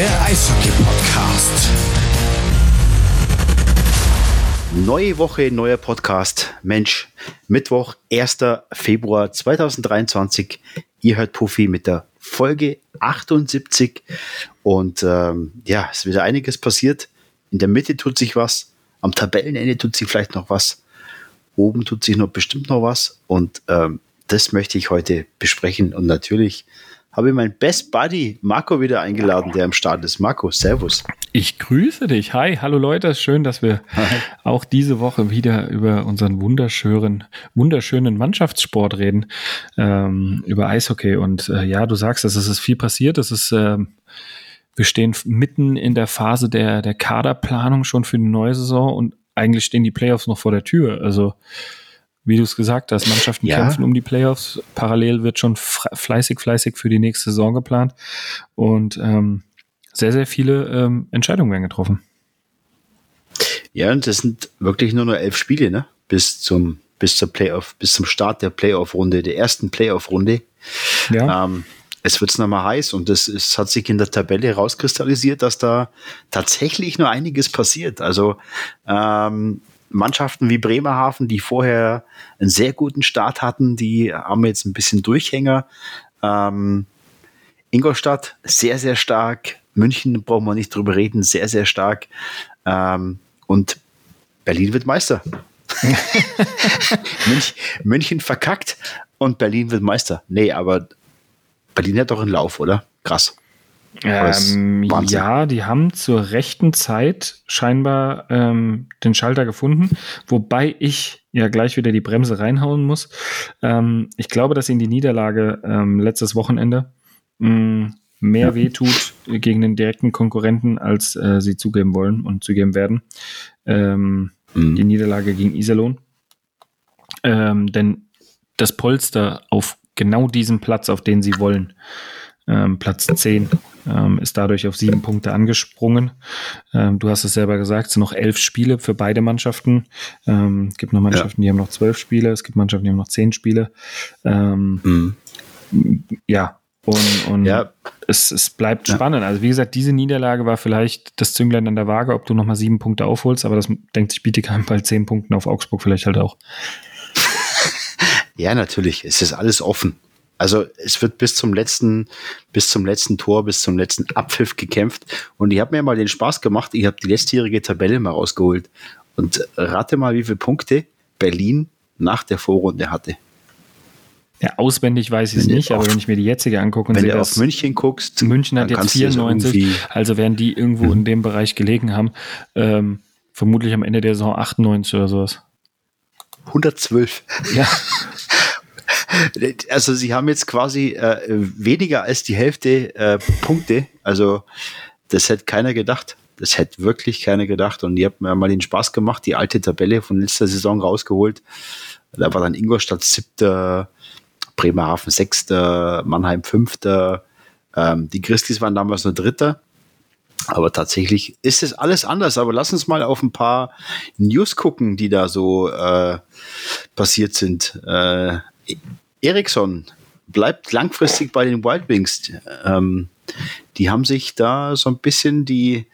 der Eishockey-Podcast. Neue Woche, neuer Podcast. Mensch, Mittwoch, 1. Februar 2023. Ihr hört Puffy mit der Folge 78. Und ähm, ja, es ist wieder einiges passiert. In der Mitte tut sich was. Am Tabellenende tut sich vielleicht noch was. Oben tut sich noch bestimmt noch was. Und ähm, das möchte ich heute besprechen. Und natürlich habe ich meinen Best Buddy Marco wieder eingeladen, der im Start ist. Marco, Servus. Ich grüße dich. Hi, hallo Leute. Schön, dass wir Hi. auch diese Woche wieder über unseren wunderschönen, wunderschönen Mannschaftssport reden, ähm, über Eishockey. Und äh, ja, du sagst, es ist viel passiert. Es ist, äh, wir stehen mitten in der Phase der, der Kaderplanung schon für die neue Saison und eigentlich stehen die Playoffs noch vor der Tür. Also wie du es gesagt hast, Mannschaften ja. kämpfen um die Playoffs. Parallel wird schon fleißig, fleißig für die nächste Saison geplant. Und ähm, sehr, sehr viele ähm, Entscheidungen werden getroffen. Ja, und das sind wirklich nur noch elf Spiele, ne? Bis zum, bis zur Playoff, bis zum Start der Playoff-Runde, der ersten Playoff-Runde. Ja. Ähm, es wird nochmal heiß und es, es hat sich in der Tabelle herauskristallisiert, dass da tatsächlich nur einiges passiert. Also ähm, Mannschaften wie Bremerhaven, die vorher einen sehr guten Start hatten, die haben jetzt ein bisschen Durchhänger. Ähm, Ingolstadt sehr, sehr stark. München brauchen wir nicht drüber reden, sehr, sehr stark. Ähm, und Berlin wird Meister. München, München verkackt und Berlin wird Meister. Nee, aber Berlin hat doch einen Lauf, oder? Krass. Ähm, ja, die haben zur rechten Zeit scheinbar ähm, den Schalter gefunden, wobei ich ja gleich wieder die Bremse reinhauen muss. Ähm, ich glaube, dass ihnen die Niederlage ähm, letztes Wochenende mh, mm, mehr ja. wehtut gegen den direkten Konkurrenten, als äh, sie zugeben wollen und zugeben werden. Ähm, mhm. Die Niederlage gegen Iserlohn. Ähm, denn das Polster auf genau diesem Platz, auf den sie wollen, Platz 10 ähm, ist dadurch auf sieben Punkte angesprungen. Ähm, du hast es selber gesagt, es sind noch elf Spiele für beide Mannschaften. Ähm, es gibt noch Mannschaften, ja. die haben noch zwölf Spiele, es gibt Mannschaften, die haben noch zehn Spiele. Ähm, mhm. Ja, und, und ja. Es, es bleibt ja. spannend. Also wie gesagt, diese Niederlage war vielleicht das Zünglein an der Waage, ob du nochmal sieben Punkte aufholst, aber das denkt sich Bietigheim bei zehn Punkten auf Augsburg vielleicht halt auch. Ja, natürlich. Es ist alles offen. Also es wird bis zum letzten, bis zum letzten Tor, bis zum letzten Abpfiff gekämpft. Und ich habe mir mal den Spaß gemacht, ich habe die letztjährige Tabelle mal rausgeholt. Und rate mal, wie viele Punkte Berlin nach der Vorrunde hatte. Ja, auswendig weiß ich es nicht, aber wenn ich mir die jetzige angucke und wenn sehe, du auf München guckst, München hat jetzt 94, also werden die irgendwo mhm. in dem Bereich gelegen haben, ähm, vermutlich am Ende der Saison 98 oder sowas. 112. Ja. Also sie haben jetzt quasi äh, weniger als die Hälfte äh, Punkte. Also das hätte keiner gedacht. Das hätte wirklich keiner gedacht. Und ich habe mir mal den Spaß gemacht, die alte Tabelle von letzter Saison rausgeholt. Da war dann Ingolstadt siebter, Bremerhaven sechster, Mannheim fünfter. Ähm, die Christis waren damals nur dritter. Aber tatsächlich ist es alles anders. Aber lass uns mal auf ein paar News gucken, die da so äh, passiert sind. Äh, Eriksson bleibt langfristig bei den Wild Wings. Ähm, die haben sich da so ein bisschen die,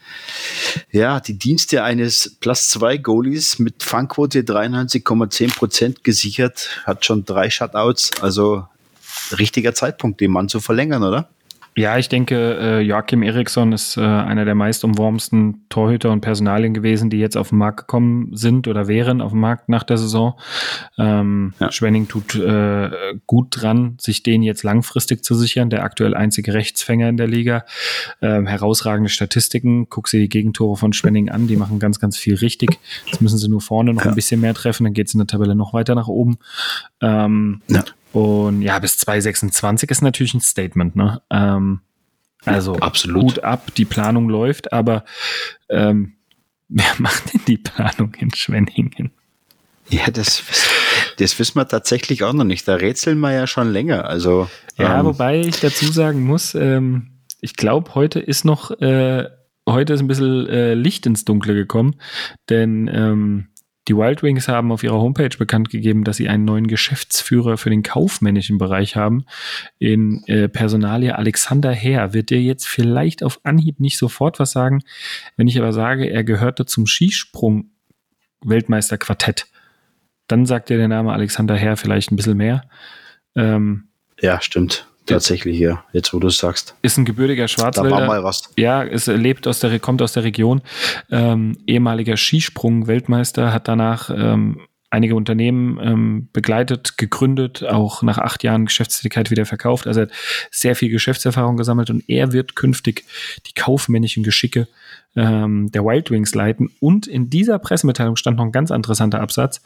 ja, die Dienste eines Plus 2 Goalies mit Fangquote 93,10 Prozent gesichert, hat schon drei Shutouts, also richtiger Zeitpunkt, den Mann zu verlängern, oder? Ja, ich denke, äh, Joachim Eriksson ist äh, einer der meist umwormsten Torhüter und Personalien gewesen, die jetzt auf den Markt gekommen sind oder wären auf dem Markt nach der Saison. Ähm, ja. Schwenning tut äh, gut dran, sich den jetzt langfristig zu sichern. Der aktuell einzige Rechtsfänger in der Liga. Ähm, herausragende Statistiken. Guck sie die Gegentore von Schwenning an. Die machen ganz, ganz viel richtig. Jetzt müssen sie nur vorne noch ja. ein bisschen mehr treffen. Dann geht es in der Tabelle noch weiter nach oben. Ähm, ja. Und ja, bis 2026 ist natürlich ein Statement, ne? Ähm, also ja, absolut. gut ab, die Planung läuft, aber ähm, wer macht denn die Planung in Schwenningen? Ja, das, das wissen wir tatsächlich auch noch nicht. Da rätseln wir ja schon länger. Also, ja, ähm, wobei ich dazu sagen muss, ähm, ich glaube, heute ist noch, äh, heute ist ein bisschen äh, Licht ins Dunkle gekommen, denn ähm, die Wild Wings haben auf ihrer Homepage bekannt gegeben, dass sie einen neuen Geschäftsführer für den kaufmännischen Bereich haben. In äh, Personalie Alexander Herr. Wird dir jetzt vielleicht auf Anhieb nicht sofort was sagen? Wenn ich aber sage, er gehörte zum Skisprung-Weltmeisterquartett, dann sagt dir der Name Alexander Herr vielleicht ein bisschen mehr. Ähm, ja, stimmt. Tatsächlich, ja, jetzt wo du es sagst. Ist ein gebürtiger Schwarzwälder. Da war mal was. Ja, es lebt aus der, kommt aus der Region. Ähm, ehemaliger Skisprung-Weltmeister, hat danach ähm, einige Unternehmen ähm, begleitet, gegründet, auch nach acht Jahren Geschäftstätigkeit wieder verkauft. Also er hat sehr viel Geschäftserfahrung gesammelt und er wird künftig die kaufmännischen Geschicke ähm, der Wild Wings leiten. Und in dieser Pressemitteilung stand noch ein ganz interessanter Absatz.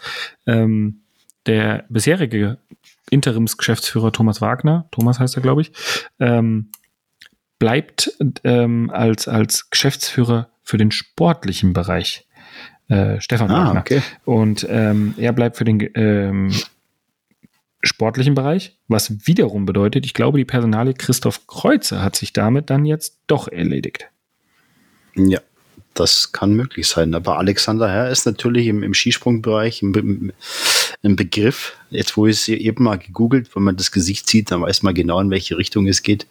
Ähm, der bisherige Interimsgeschäftsführer Thomas Wagner, Thomas heißt er, glaube ich, ähm, bleibt ähm, als, als Geschäftsführer für den sportlichen Bereich. Äh, Stefan ah, Wagner. Okay. Und ähm, er bleibt für den ähm, sportlichen Bereich, was wiederum bedeutet, ich glaube, die Personalie Christoph Kreuzer hat sich damit dann jetzt doch erledigt. Ja, das kann möglich sein. Aber Alexander Herr ist natürlich im, im Skisprungbereich ein, ein, Begriff. Jetzt, wo ich es eben mal gegoogelt, wenn man das Gesicht sieht, dann weiß man genau, in welche Richtung es geht.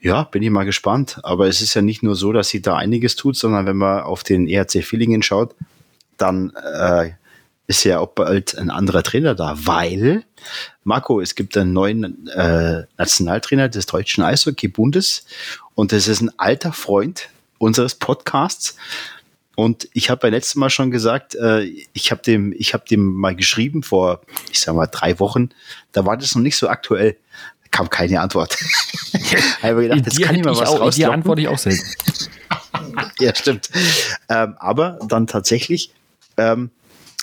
Ja, bin ich mal gespannt. Aber es ist ja nicht nur so, dass sie da einiges tut, sondern wenn man auf den ERC Villingen schaut, dann äh, ist ja auch bald ein anderer Trainer da, weil, Marco, es gibt einen neuen äh, Nationaltrainer des deutschen Eishockey-Bundes und das ist ein alter Freund unseres Podcasts. Und ich habe beim letzten Mal schon gesagt, äh, ich habe dem, ich habe dem mal geschrieben vor, ich sag mal, drei Wochen. Da war das noch nicht so aktuell. Da kam keine Antwort. habe gedacht, jetzt kann ich mal was auch, Die antworte ich auch selten. ja, stimmt. Ähm, aber dann tatsächlich, ähm,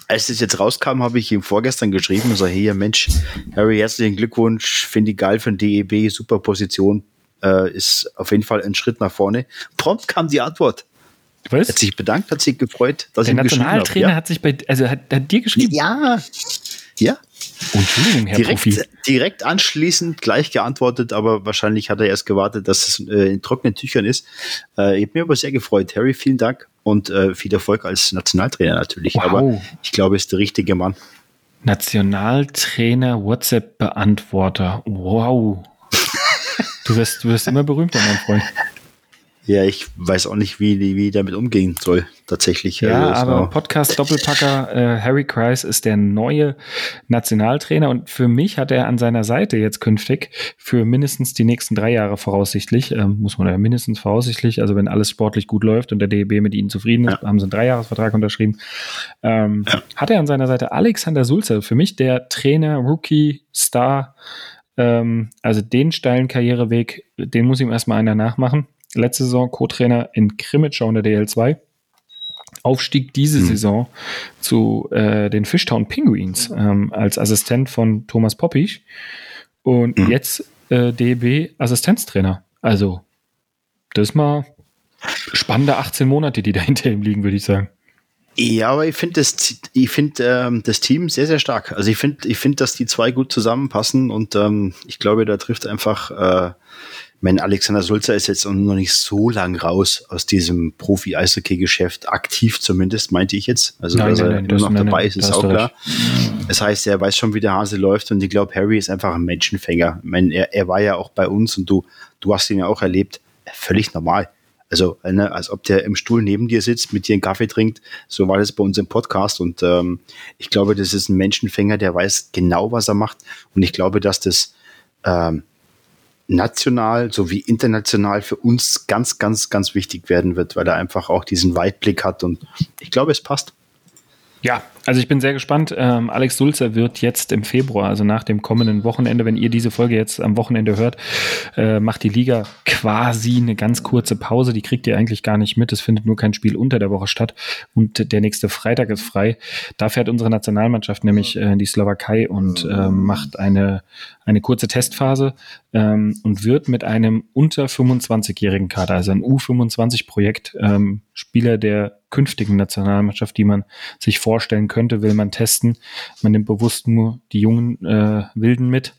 als es jetzt rauskam, habe ich ihm vorgestern geschrieben und so, hey, Mensch, Harry, herzlichen Glückwunsch, finde ich geil für den DEB, super Position, äh, ist auf jeden Fall ein Schritt nach vorne. Prompt kam die Antwort. Was? Hat sich bedankt, hat sich gefreut, dass Der ich Nationaltrainer ja. hat sich bei, also hat, hat dir geschrieben. Ja, ja. Entschuldigung, Herr direkt, Profi. direkt anschließend gleich geantwortet, aber wahrscheinlich hat er erst gewartet, dass es äh, in trockenen Tüchern ist. Äh, ich habe mich aber sehr gefreut. Harry, vielen Dank und äh, viel Erfolg als Nationaltrainer natürlich. Wow. Aber ich glaube, er ist der richtige Mann. Nationaltrainer, WhatsApp-Beantworter. Wow. Du wirst, du wirst immer berühmter, mein Freund. Ja, ich weiß auch nicht, wie, wie damit umgehen soll, tatsächlich. Ja, also, aber Podcast-Doppelpacker äh, Harry Kreis ist der neue Nationaltrainer und für mich hat er an seiner Seite jetzt künftig für mindestens die nächsten drei Jahre voraussichtlich, ähm, muss man ja mindestens voraussichtlich, also wenn alles sportlich gut läuft und der DEB mit ihnen zufrieden ist, ja. haben sie einen Dreijahresvertrag unterschrieben, ähm, ja. hat er an seiner Seite Alexander Sulzer, für mich der Trainer, Rookie, Star, ähm, also den steilen Karriereweg, den muss ihm erstmal einer nachmachen letzte Saison Co-Trainer in Krimitschau in der DL2. Aufstieg diese hm. Saison zu äh, den Fishtown Penguins ähm, als Assistent von Thomas Poppich und hm. jetzt äh, DB Assistenztrainer. Also, das ist mal spannende 18 Monate, die dahinter ihm liegen, würde ich sagen. Ja, aber ich finde das, ich finde ähm, das Team sehr, sehr stark. Also ich finde, ich finde, dass die zwei gut zusammenpassen und ähm, ich glaube, da trifft einfach äh, mein Alexander Sulzer ist jetzt noch nicht so lang raus aus diesem Profi-Eishockey-Geschäft, aktiv zumindest, meinte ich jetzt. Also, nein, dass nein, er nein, immer noch dabei ist, ist auch klar. Das heißt, er weiß schon, wie der Hase läuft und ich glaube, Harry ist einfach ein Menschenfänger. Ich meine, er, er war ja auch bei uns und du, du hast ihn ja auch erlebt. Völlig normal. Also, ne, als ob der im Stuhl neben dir sitzt, mit dir einen Kaffee trinkt. So war das bei uns im Podcast. Und ähm, ich glaube, das ist ein Menschenfänger, der weiß genau, was er macht. Und ich glaube, dass das ähm, national sowie international für uns ganz, ganz, ganz wichtig werden wird, weil er einfach auch diesen Weitblick hat und ich glaube, es passt. Ja, also ich bin sehr gespannt. Ähm, Alex Sulzer wird jetzt im Februar, also nach dem kommenden Wochenende, wenn ihr diese Folge jetzt am Wochenende hört, äh, macht die Liga quasi eine ganz kurze Pause. Die kriegt ihr eigentlich gar nicht mit. Es findet nur kein Spiel unter der Woche statt und der nächste Freitag ist frei. Da fährt unsere Nationalmannschaft nämlich äh, in die Slowakei und äh, macht eine, eine kurze Testphase ähm, und wird mit einem unter 25-jährigen Kader, also ein U25-Projekt, ähm, Spieler der künftigen Nationalmannschaft, die man sich vorstellen könnte, könnte, will man testen. Man nimmt bewusst nur die jungen äh, Wilden mit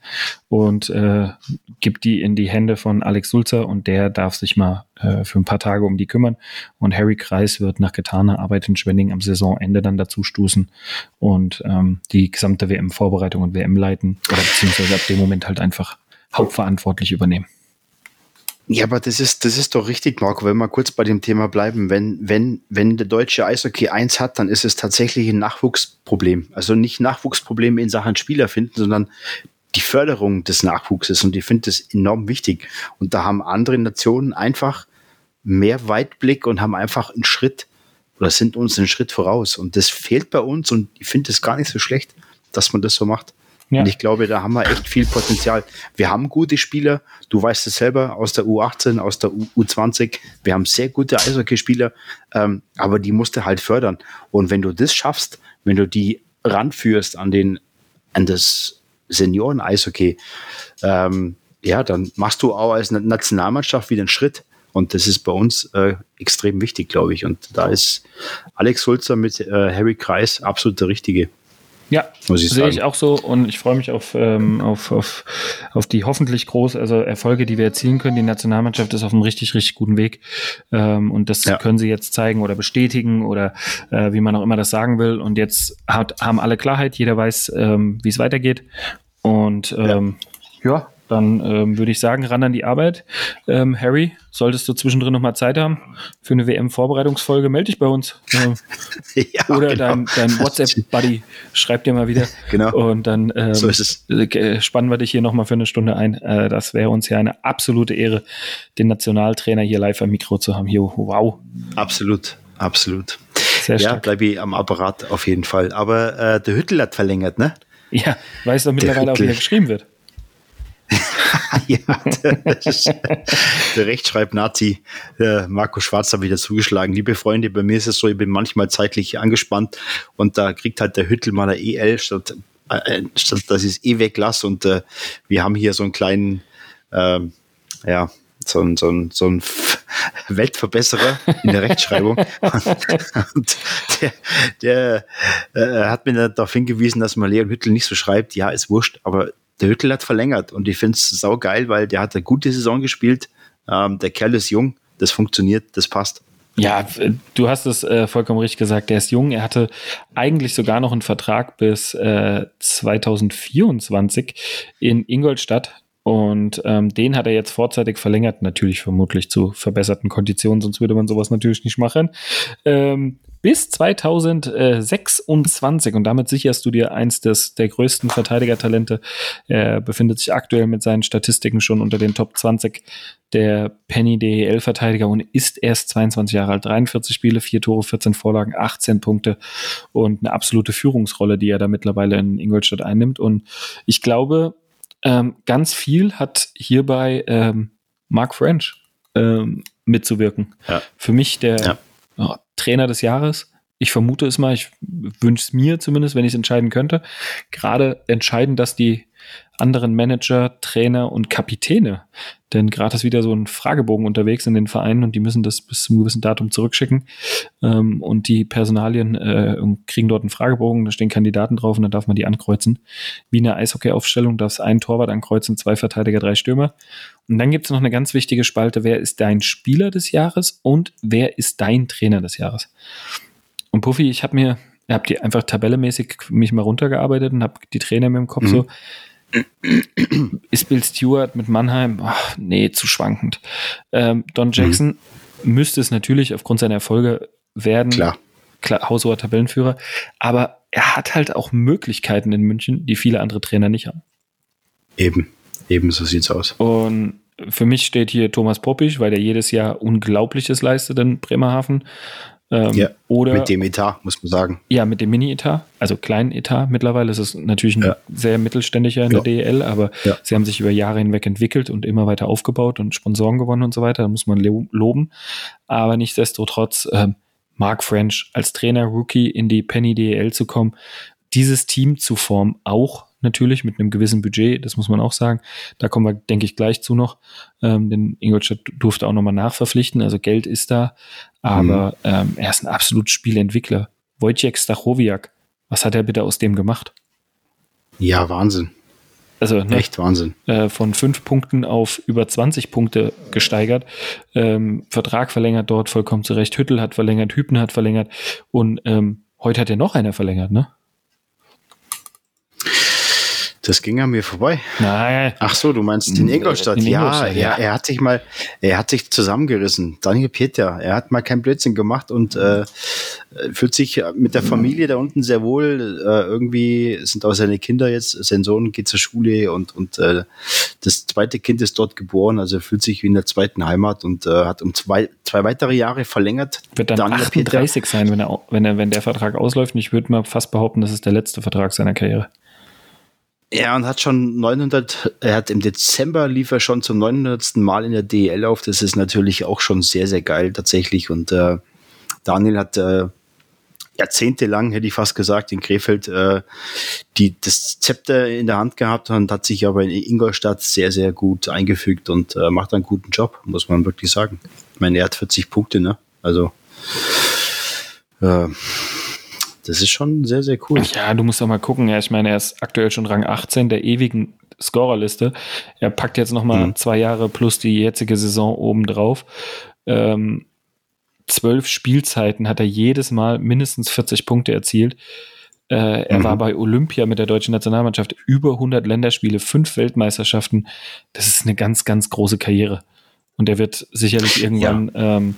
und äh, gibt die in die Hände von Alex Sulzer und der darf sich mal äh, für ein paar Tage um die kümmern. Und Harry Kreis wird nach getaner Arbeit in Schwenning am Saisonende dann dazu stoßen und ähm, die gesamte WM-Vorbereitung und WM leiten oder beziehungsweise ab dem Moment halt einfach hauptverantwortlich übernehmen. Ja, aber das ist, das ist doch richtig, Marco, wenn wir kurz bei dem Thema bleiben. Wenn, wenn, wenn der deutsche Eishockey eins hat, dann ist es tatsächlich ein Nachwuchsproblem. Also nicht Nachwuchsproblem in Sachen Spieler finden, sondern die Förderung des Nachwuchses. Und ich finde das enorm wichtig. Und da haben andere Nationen einfach mehr Weitblick und haben einfach einen Schritt oder sind uns einen Schritt voraus. Und das fehlt bei uns und ich finde es gar nicht so schlecht, dass man das so macht. Ja. Und ich glaube, da haben wir echt viel Potenzial. Wir haben gute Spieler. Du weißt es selber aus der U18, aus der U 20 Wir haben sehr gute Eishockeyspieler, ähm, aber die musst du halt fördern. Und wenn du das schaffst, wenn du die ranführst an den, an das Senioren-Eishockey, ähm, ja, dann machst du auch als Nationalmannschaft wieder einen Schritt. Und das ist bei uns äh, extrem wichtig, glaube ich. Und da ist Alex Sulzer mit äh, Harry Kreis absolut der Richtige. Ja, sehe ich auch so und ich freue mich auf, ähm, auf, auf, auf die hoffentlich groß, also Erfolge, die wir erzielen können. Die Nationalmannschaft ist auf einem richtig, richtig guten Weg ähm, und das ja. können sie jetzt zeigen oder bestätigen oder äh, wie man auch immer das sagen will. Und jetzt hat, haben alle Klarheit, jeder weiß, ähm, wie es weitergeht und ähm, ja. ja dann ähm, würde ich sagen, ran an die Arbeit. Ähm, Harry, solltest du zwischendrin nochmal Zeit haben für eine WM-Vorbereitungsfolge, melde dich bei uns. Ähm, ja, oder genau. dein, dein WhatsApp-Buddy, schreib dir mal wieder. Genau. Und dann ähm, so äh, spannen wir dich hier nochmal für eine Stunde ein. Äh, das wäre uns ja eine absolute Ehre, den Nationaltrainer hier live am Mikro zu haben. Hier, wow. Absolut, absolut. Sehr stark. Ja, bleibe ich am Apparat auf jeden Fall. Aber äh, der Hüttel hat verlängert, ne? Ja, weißt du mittlerweile auch, wie er geschrieben wird. ja, ist, der Rechtschreib-Nazi äh, Marco Schwarz hat wieder zugeschlagen. Liebe Freunde, bei mir ist es so, ich bin manchmal zeitlich angespannt und da kriegt halt der Hüttel mal eine EL statt, äh, statt dass ich es E weglasse und äh, wir haben hier so einen kleinen, äh, ja, so ein, so ein, so ein Weltverbesserer in der Rechtschreibung. und der, der äh, hat mir darauf hingewiesen, dass man Leon Hüttel nicht so schreibt. Ja, ist wurscht, aber der Hüttel hat verlängert und ich finde es sau geil, weil der hat eine gute Saison gespielt. Ähm, der Kerl ist jung, das funktioniert, das passt. Ja, du hast es äh, vollkommen richtig gesagt. Der ist jung. Er hatte eigentlich sogar noch einen Vertrag bis äh, 2024 in Ingolstadt. Und ähm, den hat er jetzt vorzeitig verlängert, natürlich vermutlich zu verbesserten Konditionen, sonst würde man sowas natürlich nicht machen. Ähm, bis 2026 und damit sicherst du dir eins des, der größten Verteidigertalente. Er befindet sich aktuell mit seinen Statistiken schon unter den Top 20 der Penny DEL-Verteidiger und ist erst 22 Jahre alt. 43 Spiele, 4 Tore, 14 Vorlagen, 18 Punkte und eine absolute Führungsrolle, die er da mittlerweile in Ingolstadt einnimmt. Und ich glaube, ähm, ganz viel hat hierbei ähm, Mark French ähm, mitzuwirken. Ja. Für mich der ja. Oh, Trainer des Jahres. Ich vermute es mal, ich wünsche es mir zumindest, wenn ich es entscheiden könnte. Gerade entscheiden, dass die anderen Manager, Trainer und Kapitäne. Denn gerade ist wieder so ein Fragebogen unterwegs in den Vereinen und die müssen das bis zum gewissen Datum zurückschicken. Ähm, und die Personalien äh, kriegen dort einen Fragebogen, da stehen Kandidaten drauf und dann darf man die ankreuzen. Wie eine Eishockey-Aufstellung darf es ein Torwart ankreuzen, zwei Verteidiger, drei Stürmer. Und dann gibt es noch eine ganz wichtige Spalte, wer ist dein Spieler des Jahres und wer ist dein Trainer des Jahres. Und Puffy, ich habe mir, ich habe die einfach tabellemäßig mich mal runtergearbeitet und habe die Trainer mit dem Kopf mhm. so, ist Bill Stewart mit Mannheim? Ach, nee, zu schwankend. Ähm, Don Jackson mhm. müsste es natürlich aufgrund seiner Erfolge werden. Klar. Klar, haushoher Tabellenführer. Aber er hat halt auch Möglichkeiten in München, die viele andere Trainer nicht haben. Eben, eben so sieht's aus. Und für mich steht hier Thomas Poppich, weil der jedes Jahr Unglaubliches leistet in Bremerhaven. Ähm, ja, oder, mit dem Etat, muss man sagen. Ja, mit dem Mini-Etat, also kleinen Etat. Mittlerweile ist es natürlich ein ja. sehr mittelständischer in ja. der DEL, aber sie haben sich über Jahre hinweg entwickelt und immer weiter aufgebaut und Sponsoren gewonnen und so weiter. Da muss man loben. Aber nichtsdestotrotz, ähm, Mark French als Trainer, Rookie in die Penny DEL zu kommen, dieses Team zu formen, auch natürlich mit einem gewissen Budget, das muss man auch sagen. Da kommen wir, denke ich, gleich zu noch. Ähm, denn Ingolstadt durfte auch nochmal nachverpflichten, also Geld ist da, aber mhm. ähm, er ist ein absolut Spielentwickler. Wojciech Stachowiak, Was hat er bitte aus dem gemacht? Ja, Wahnsinn. Also ne, Echt Wahnsinn. Äh, von fünf Punkten auf über 20 Punkte gesteigert. Ähm, Vertrag verlängert dort vollkommen zurecht. Hüttel hat verlängert, Hübner hat verlängert und ähm, heute hat ja noch einer verlängert, ne? Das ging an mir vorbei. Nein. Ach so, du meinst den Ingolstadt. In Ja, Ingolstadt, ja. er, er hat sich mal, er hat sich zusammengerissen. Daniel Pieter, er hat mal keinen Blödsinn gemacht und äh, fühlt sich mit der Familie da unten sehr wohl. Äh, irgendwie sind auch seine Kinder jetzt, sein Sohn geht zur Schule und, und äh, das zweite Kind ist dort geboren, also er fühlt sich wie in der zweiten Heimat und äh, hat um zwei, zwei weitere Jahre verlängert. Wird dann Daniel Pieter. 38 sein, wenn, er, wenn, er, wenn der Vertrag ausläuft. Und ich würde mal fast behaupten, das ist der letzte Vertrag seiner Karriere. Ja, und hat schon 900, er hat im Dezember lief er schon zum 900. Mal in der DEL auf. Das ist natürlich auch schon sehr, sehr geil tatsächlich. Und äh, Daniel hat äh, jahrzehntelang, hätte ich fast gesagt, in Krefeld äh, die, das Zepter in der Hand gehabt und hat sich aber in Ingolstadt sehr, sehr gut eingefügt und äh, macht einen guten Job, muss man wirklich sagen. Ich meine, er hat 40 Punkte, ne? Also äh, das ist schon sehr, sehr cool. Ja, du musst doch mal gucken. Ja, ich meine, er ist aktuell schon Rang 18 der ewigen Scorerliste. Er packt jetzt noch mal Mhm. zwei Jahre plus die jetzige Saison obendrauf. Ähm, zwölf Spielzeiten hat er jedes Mal mindestens 40 Punkte erzielt. Äh, er Mhm. war bei Olympia mit der deutschen Nationalmannschaft über 100 Länderspiele, fünf Weltmeisterschaften. Das ist eine ganz, ganz große Karriere. Und er wird sicherlich irgendwann ähm,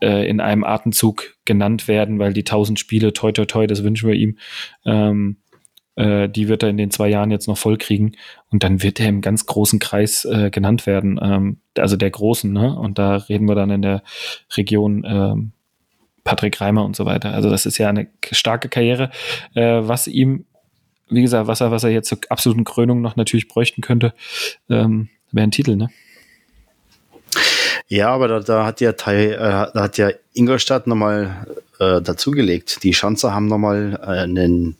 äh, in einem Atemzug genannt werden, weil die 1000 Spiele, toi, toi, toi, das wünschen wir ihm, ähm, äh, die wird er in den zwei Jahren jetzt noch voll kriegen. Und dann wird er im ganz großen Kreis äh, genannt werden, ähm, also der Großen, ne? Und da reden wir dann in der Region ähm, Patrick Reimer und so weiter. Also das ist ja eine starke Karriere, äh, was ihm, wie gesagt, was er, was er jetzt zur absoluten Krönung noch natürlich bräuchten könnte, ähm, wäre ein Titel, ne? Ja, aber da, da hat ja Teil, äh, da hat ja Ingolstadt nochmal äh, dazugelegt. Die Schanzer haben nochmal äh, einen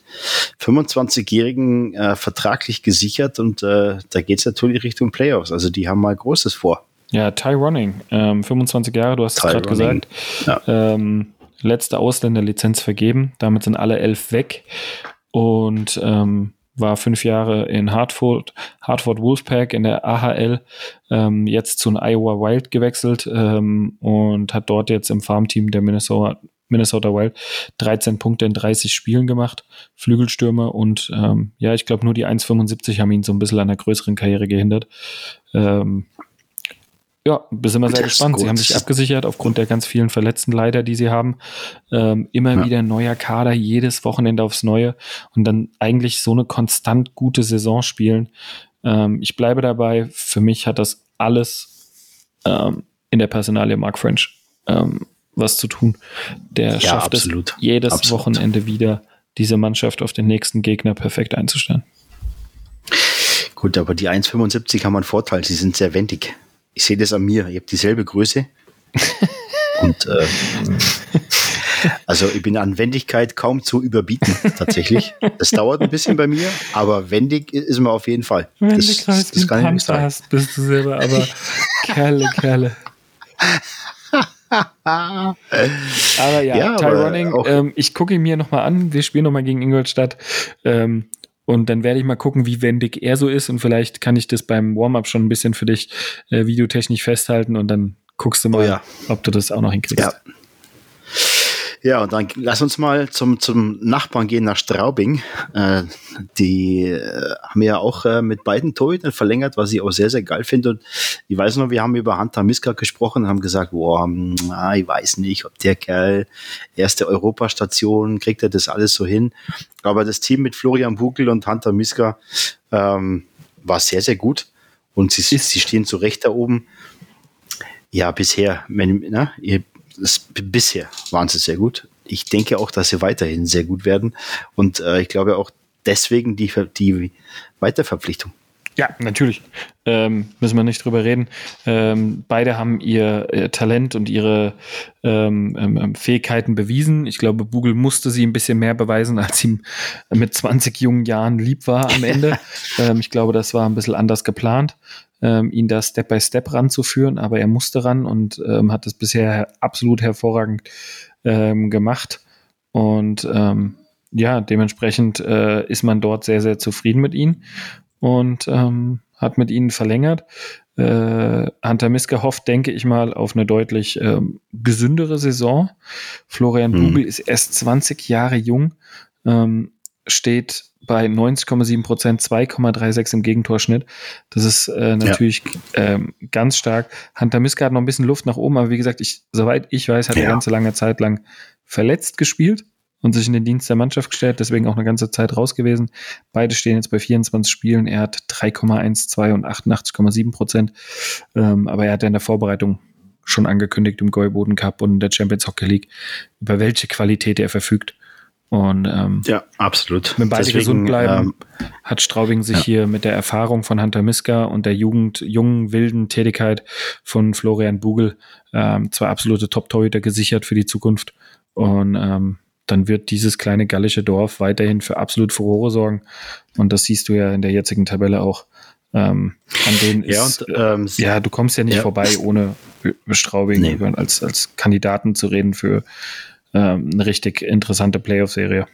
25-Jährigen äh, vertraglich gesichert und äh, da geht's natürlich Richtung Playoffs. Also die haben mal Großes vor. Ja, Ty Ronning, ähm, 25 Jahre, du hast es gerade gesagt. Ähm, letzte Ausländerlizenz vergeben, damit sind alle elf weg und ähm, war fünf Jahre in Hartford, Hartford Wolfpack in der AHL, ähm, jetzt zu den Iowa Wild gewechselt ähm, und hat dort jetzt im Farmteam der Minnesota, Minnesota Wild 13 Punkte in 30 Spielen gemacht, Flügelstürmer und ähm, ja, ich glaube nur die 1,75 haben ihn so ein bisschen an der größeren Karriere gehindert. Ähm, ja, wir sind mal sehr gespannt. Sie haben sich abgesichert aufgrund der ganz vielen verletzten leider, die sie haben. Ähm, immer Ja. wieder ein neuer Kader, jedes Wochenende aufs Neue und dann eigentlich so eine konstant gute Saison spielen. Ähm, ich bleibe dabei. Für mich hat das alles ähm, in der Personalie Mark French ähm, was zu tun. Der Ja, schafft absolut. es jedes Absolut. Wochenende wieder, diese Mannschaft auf den nächsten Gegner perfekt einzustellen. Gut, aber die 1,75 haben einen Vorteil. Sie sind sehr wendig. Ich sehe das an mir. Ich habe dieselbe Größe. und äh, also ich bin an Wendigkeit kaum zu überbieten, tatsächlich. Das dauert ein bisschen bei mir, aber wendig ist man auf jeden Fall. das, das, das kann ich nicht sagen. hast, bist du selber, aber Kerle, Kerle. Aber ja, Ja, Ty aber Running, auch- ähm, ich gucke ihn mir nochmal an. Wir spielen nochmal gegen Ingolstadt. Ähm, und dann werde ich mal gucken, wie wendig er so ist. Und vielleicht kann ich das beim Warm-up schon ein bisschen für dich äh, videotechnisch festhalten. Und dann guckst du mal, Oh ja. ob du das auch noch hinkriegst. Ja. Ja, und dann lass uns mal zum, zum Nachbarn gehen nach Straubing. Äh, die äh, haben ja auch äh, mit beiden Torhütern verlängert, was ich auch sehr, sehr geil finde. Und ich weiß noch, wir haben über Hunter Miska gesprochen und haben gesagt, boah, hm, ah, ich weiß nicht, ob der Kerl erste Europastation, kriegt er das alles so hin. Aber das Team mit Florian Bugel und Hunter Miska ähm, war sehr, sehr gut. Und sie, sie stehen zu Recht da oben. Ja, bisher, wenn, ne, ihr, das, bisher waren sie sehr gut. Ich denke auch, dass sie weiterhin sehr gut werden. Und äh, ich glaube auch deswegen die, die Weiterverpflichtung. Ja, natürlich. Ähm, müssen wir nicht drüber reden. Ähm, beide haben ihr, ihr Talent und ihre ähm, ähm, Fähigkeiten bewiesen. Ich glaube, Google musste sie ein bisschen mehr beweisen, als ihm mit 20 jungen Jahren lieb war am Ende. ähm, ich glaube, das war ein bisschen anders geplant, ähm, ihn da Step by Step ranzuführen, aber er musste ran und ähm, hat es bisher absolut hervorragend ähm, gemacht. Und ähm, ja, dementsprechend äh, ist man dort sehr, sehr zufrieden mit ihnen und ähm, hat mit ihnen verlängert. Äh, Hunter Miska hofft, denke ich mal, auf eine deutlich ähm, gesündere Saison. Florian mhm. Bugel ist erst 20 Jahre jung, ähm, steht bei 90,7 Prozent, 2,36 im Gegentorschnitt. Das ist äh, natürlich ja. ähm, ganz stark. Hunter Miska hat noch ein bisschen Luft nach oben, aber wie gesagt, ich, soweit ich weiß, hat ja. er ganze lange Zeit lang verletzt gespielt und sich in den Dienst der Mannschaft gestellt, deswegen auch eine ganze Zeit raus gewesen. Beide stehen jetzt bei 24 Spielen. Er hat 3,12 und 88,7 Prozent. Ähm, aber er hat ja in der Vorbereitung schon angekündigt im Gäuboden Cup und in der Champions Hockey League, über welche Qualität er verfügt. Und ähm, ja, absolut. Wenn beide Deswegen, gesund bleiben, ähm, hat Straubing sich ja. hier mit der Erfahrung von Hunter Miska und der Jugend, jungen, wilden Tätigkeit von Florian Bugel ähm, zwei absolute Top-Torhüter gesichert für die Zukunft. Und ähm, dann wird dieses kleine gallische Dorf weiterhin für absolut Furore sorgen. Und das siehst du ja in der jetzigen Tabelle auch. Ähm, an denen ja, ist, und, ähm, ja, du kommst ja nicht ja. vorbei, ohne Straubing nee. als, als Kandidaten zu reden für ähm, eine richtig interessante Playoff-Serie.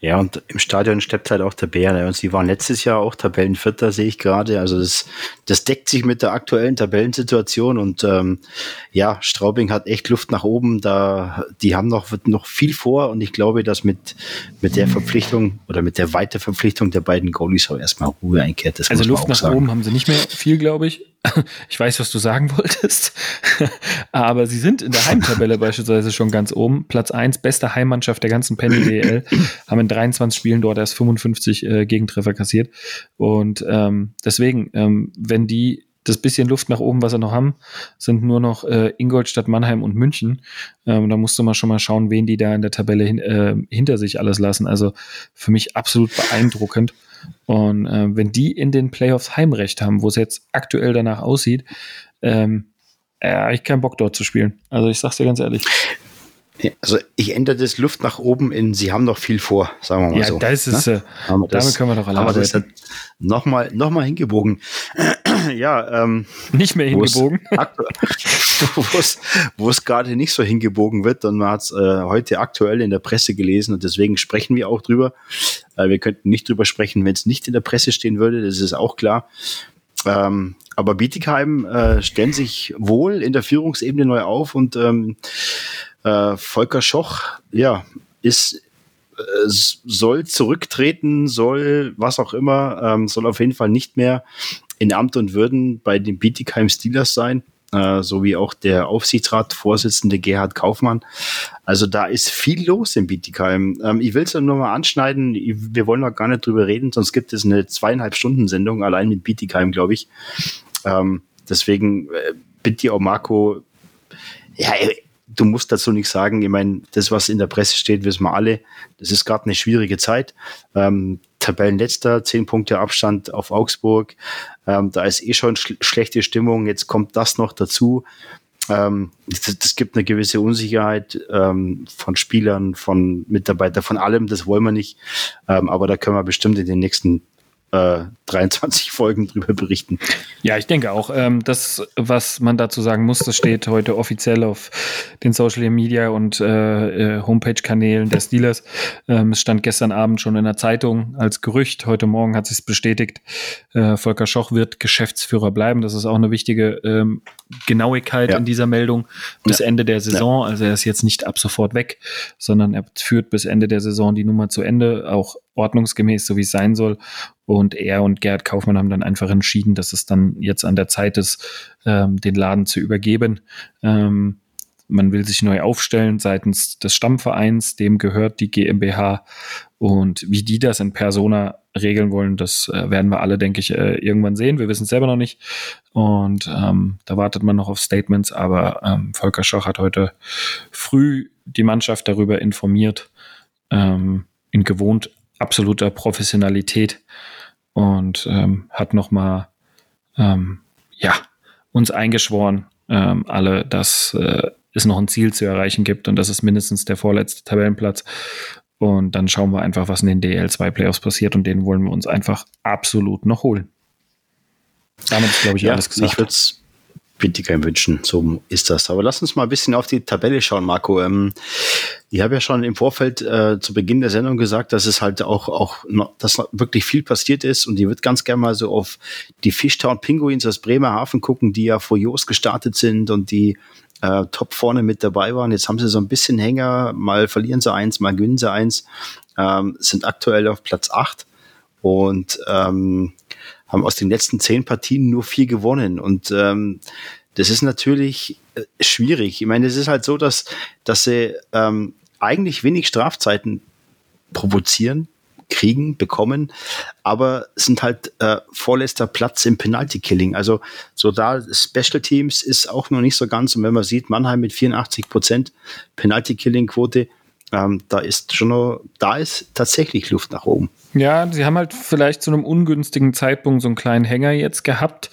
Ja, und im Stadion steppt halt auch der Bär. Ne? Und sie waren letztes Jahr auch Tabellenvierter, sehe ich gerade. Also das, das deckt sich mit der aktuellen Tabellensituation. Und ähm, ja, Straubing hat echt Luft nach oben. Da, die haben noch, noch viel vor. Und ich glaube, dass mit, mit der Verpflichtung oder mit der Weiterverpflichtung der beiden Goalies auch erstmal Ruhe einkehrt. Das also Luft nach sagen. oben haben sie nicht mehr viel, glaube ich. Ich weiß, was du sagen wolltest. Aber sie sind in der Heimtabelle beispielsweise schon ganz oben. Platz 1, beste Heimmannschaft der ganzen Penny DL. Haben in 23 Spielen dort erst 55 äh, Gegentreffer kassiert. Und ähm, deswegen, ähm, wenn die das bisschen Luft nach oben, was sie noch haben, sind nur noch äh, Ingolstadt, Mannheim und München. Ähm, da musst du mal schon mal schauen, wen die da in der Tabelle hin, äh, hinter sich alles lassen. Also für mich absolut beeindruckend. Und äh, wenn die in den Playoffs Heimrecht haben, wo es jetzt aktuell danach aussieht, ähm, äh, ich keinen Bock dort zu spielen. Also ich sag's dir ganz ehrlich. Also ich ändere das Luft nach oben in, sie haben noch viel vor, sagen wir mal ja, so. Ja, das ist, ne? äh, damit das, können wir doch alle arbeiten. Das nochmal noch mal hingebogen. ja, ähm, nicht mehr hingebogen. Wo es gerade nicht so hingebogen wird und man hat es äh, heute aktuell in der Presse gelesen und deswegen sprechen wir auch drüber. Äh, wir könnten nicht drüber sprechen, wenn es nicht in der Presse stehen würde, das ist auch klar. Ähm, aber Bietigheim äh, stellen sich wohl in der Führungsebene neu auf und ähm, äh, Volker Schoch, ja, ist äh, soll zurücktreten, soll was auch immer, ähm, soll auf jeden Fall nicht mehr in Amt und Würden bei den Bietigheim Steelers sein, äh, so wie auch der Aufsichtsratsvorsitzende Gerhard Kaufmann. Also da ist viel los in Bietigheim. Ähm, ich will es nur mal anschneiden, wir wollen noch gar nicht drüber reden, sonst gibt es eine zweieinhalb Stunden Sendung allein mit Bietigheim, glaube ich. Ähm, deswegen äh, bitte auch Marco, ja, du musst dazu nichts sagen. Ich meine, das, was in der Presse steht, wissen wir alle. Das ist gerade eine schwierige Zeit. Ähm, Tabellenletzter, zehn Punkte Abstand auf Augsburg. Ähm, da ist eh schon sch schlechte Stimmung. Jetzt kommt das noch dazu. Ähm, das, das, gibt eine gewisse Unsicherheit ähm, von Spielern, von Mitarbeitern, von allem. Das wollen wir nicht. Ähm, aber da können wir bestimmt in den nächsten äh, 23 Folgen drüber berichten. Ja, ich denke auch. Ähm, das, was man dazu sagen muss, das steht heute offiziell auf den Social Media und äh, äh, Homepage-Kanälen der Steelers. Ähm, es stand gestern Abend schon in der Zeitung als Gerücht. Heute Morgen hat sich bestätigt. Äh, Volker Schoch wird Geschäftsführer bleiben. Das ist auch eine wichtige ähm, Genauigkeit ja. in dieser Meldung bis ja. Ende der Saison. Ja. Also er ist jetzt nicht ab sofort weg, sondern er führt bis Ende der Saison die Nummer zu Ende, auch ordnungsgemäß, so wie es sein soll. Und er und Gerhard Kaufmann haben dann einfach entschieden, dass es dann jetzt an der Zeit ist, ähm, den Laden zu übergeben. Ähm, man will sich neu aufstellen seitens des Stammvereins, dem gehört die GmbH. Und wie die das in Persona regeln wollen, das äh, werden wir alle, denke ich, äh, irgendwann sehen. Wir wissen es selber noch nicht. Und ähm, da wartet man noch auf Statements. Aber ähm, Volker Schoch hat heute früh die Mannschaft darüber informiert, ähm, in gewohnt absoluter Professionalität und ähm, hat nochmal ähm, ja, uns eingeschworen, ähm, alle, dass äh, es noch ein Ziel zu erreichen gibt und das ist mindestens der vorletzte Tabellenplatz. Und dann schauen wir einfach, was in den DL2 Playoffs passiert und den wollen wir uns einfach absolut noch holen. Damit ist, glaube ich, ja, alles gesagt. Ich Bietigheim wünschen. So ist das. Aber lass uns mal ein bisschen auf die Tabelle schauen, Marco. Ähm, ich habe ja schon im Vorfeld äh, zu Beginn der Sendung gesagt, dass es halt auch, auch dass wirklich viel passiert ist und ich würde ganz gerne mal so auf die Fishtown Pinguins aus Bremerhaven gucken, die ja vor Jos gestartet sind und die äh, top vorne mit dabei waren. Jetzt haben sie so ein bisschen Hänger, mal verlieren sie eins, mal gewinnen sie eins, ähm, sind aktuell auf Platz acht und ähm, haben aus den letzten zehn Partien nur vier gewonnen. Und ähm, das ist natürlich äh, schwierig. Ich meine, es ist halt so, dass, dass sie ähm, eigentlich wenig Strafzeiten provozieren, kriegen, bekommen, aber sind halt äh, vorletzter Platz im Penalty-Killing. Also so da Special Teams ist auch noch nicht so ganz. Und wenn man sieht, Mannheim mit 84 Prozent Penalty-Killing-Quote, ähm, da ist schon noch, da ist tatsächlich Luft nach oben. Ja, sie haben halt vielleicht zu einem ungünstigen Zeitpunkt so einen kleinen Hänger jetzt gehabt.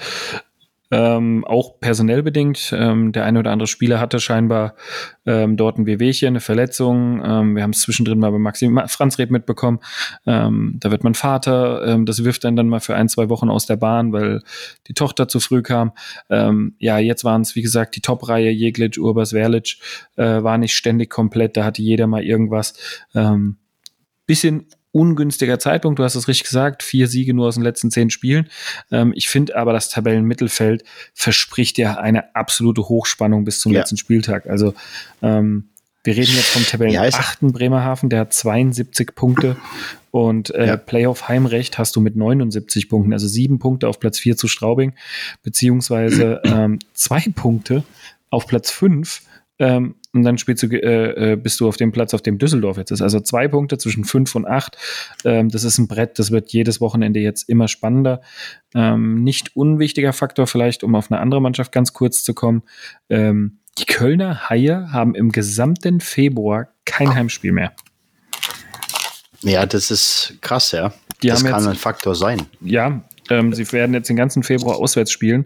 Ähm, auch personell bedingt. Ähm, der eine oder andere Spieler hatte scheinbar ähm, dort ein Wehwehchen, eine Verletzung. Ähm, wir haben es zwischendrin mal bei Maxim Franz Red mitbekommen. Ähm, da wird man Vater. Ähm, das wirft dann dann mal für ein, zwei Wochen aus der Bahn, weil die Tochter zu früh kam. ja, jetzt waren es, wie gesagt, die Top-Reihe Jeglic, Urbas, Verlic äh, war nicht ständig komplett. Da hatte jeder mal irgendwas. bisschen ungünstiger Zeitpunkt. Du hast es richtig gesagt, vier Siege nur aus den letzten zehn Spielen. Ähm, ich finde aber, das Tabellenmittelfeld verspricht ja eine absolute Hochspannung bis zum ja. letzten Spieltag. Also ähm, wir reden jetzt vom Tabellen ja, Bremerhaven, der hat 72 Punkte und äh, ja. Playoff-Heimrecht hast du mit 79 Punkten, also sieben Punkte auf Platz vier zu Straubing, beziehungsweise ähm, zwei Punkte auf Platz fünf ähm, und dann spielst du, äh, äh, bist du auf dem Platz, auf dem Düsseldorf jetzt ist. Also zwei Punkte zwischen fünf und acht. Ähm, das ist ein Brett, das wird jedes Wochenende jetzt immer spannender. Ähm, nicht unwichtiger Faktor vielleicht, um auf eine andere Mannschaft ganz kurz zu kommen. Ähm, die Kölner Haie haben im gesamten Februar kein Heimspiel mehr. Ja, das ist krass, ja. Die das kann jetzt, ein Faktor sein. Ja, ähm, sie werden jetzt den ganzen Februar auswärts spielen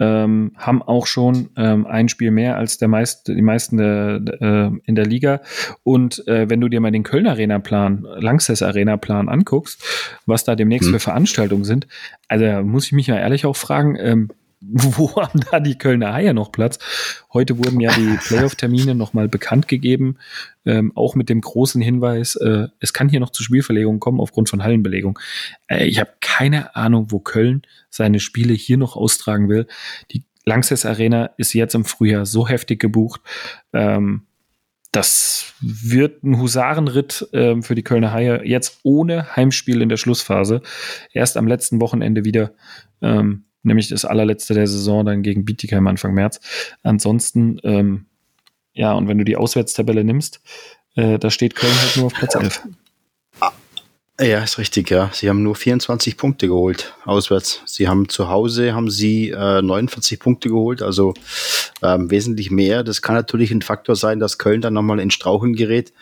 ähm, haben auch schon ähm, ein Spiel mehr als der meist, die meisten der, äh, in der Liga. Und äh, wenn du dir mal den Köln Arena Plan, Langsess Arena Plan anguckst, was da demnächst hm. für Veranstaltungen sind, also muss ich mich ja ehrlich auch fragen, ähm, wo haben da die Kölner Haie noch Platz? Heute wurden ja die Playoff-Termine nochmal bekannt gegeben, ähm, auch mit dem großen Hinweis, äh, es kann hier noch zu Spielverlegungen kommen aufgrund von Hallenbelegung. Äh, ich habe keine Ahnung, wo Köln seine Spiele hier noch austragen will. Die Langsess Arena ist jetzt im Frühjahr so heftig gebucht. Ähm, das wird ein Husarenritt äh, für die Kölner Haie jetzt ohne Heimspiel in der Schlussphase. Erst am letzten Wochenende wieder. Ähm, nämlich das allerletzte der Saison dann gegen Bietigheim Anfang März. Ansonsten, ähm, ja, und wenn du die Auswärtstabelle nimmst, äh, da steht Köln halt nur auf Platz 11. Ja, ist richtig, ja. Sie haben nur 24 Punkte geholt auswärts. Sie haben zu Hause haben sie äh, 49 Punkte geholt, also ähm, wesentlich mehr. Das kann natürlich ein Faktor sein, dass Köln dann nochmal in Straucheln gerät.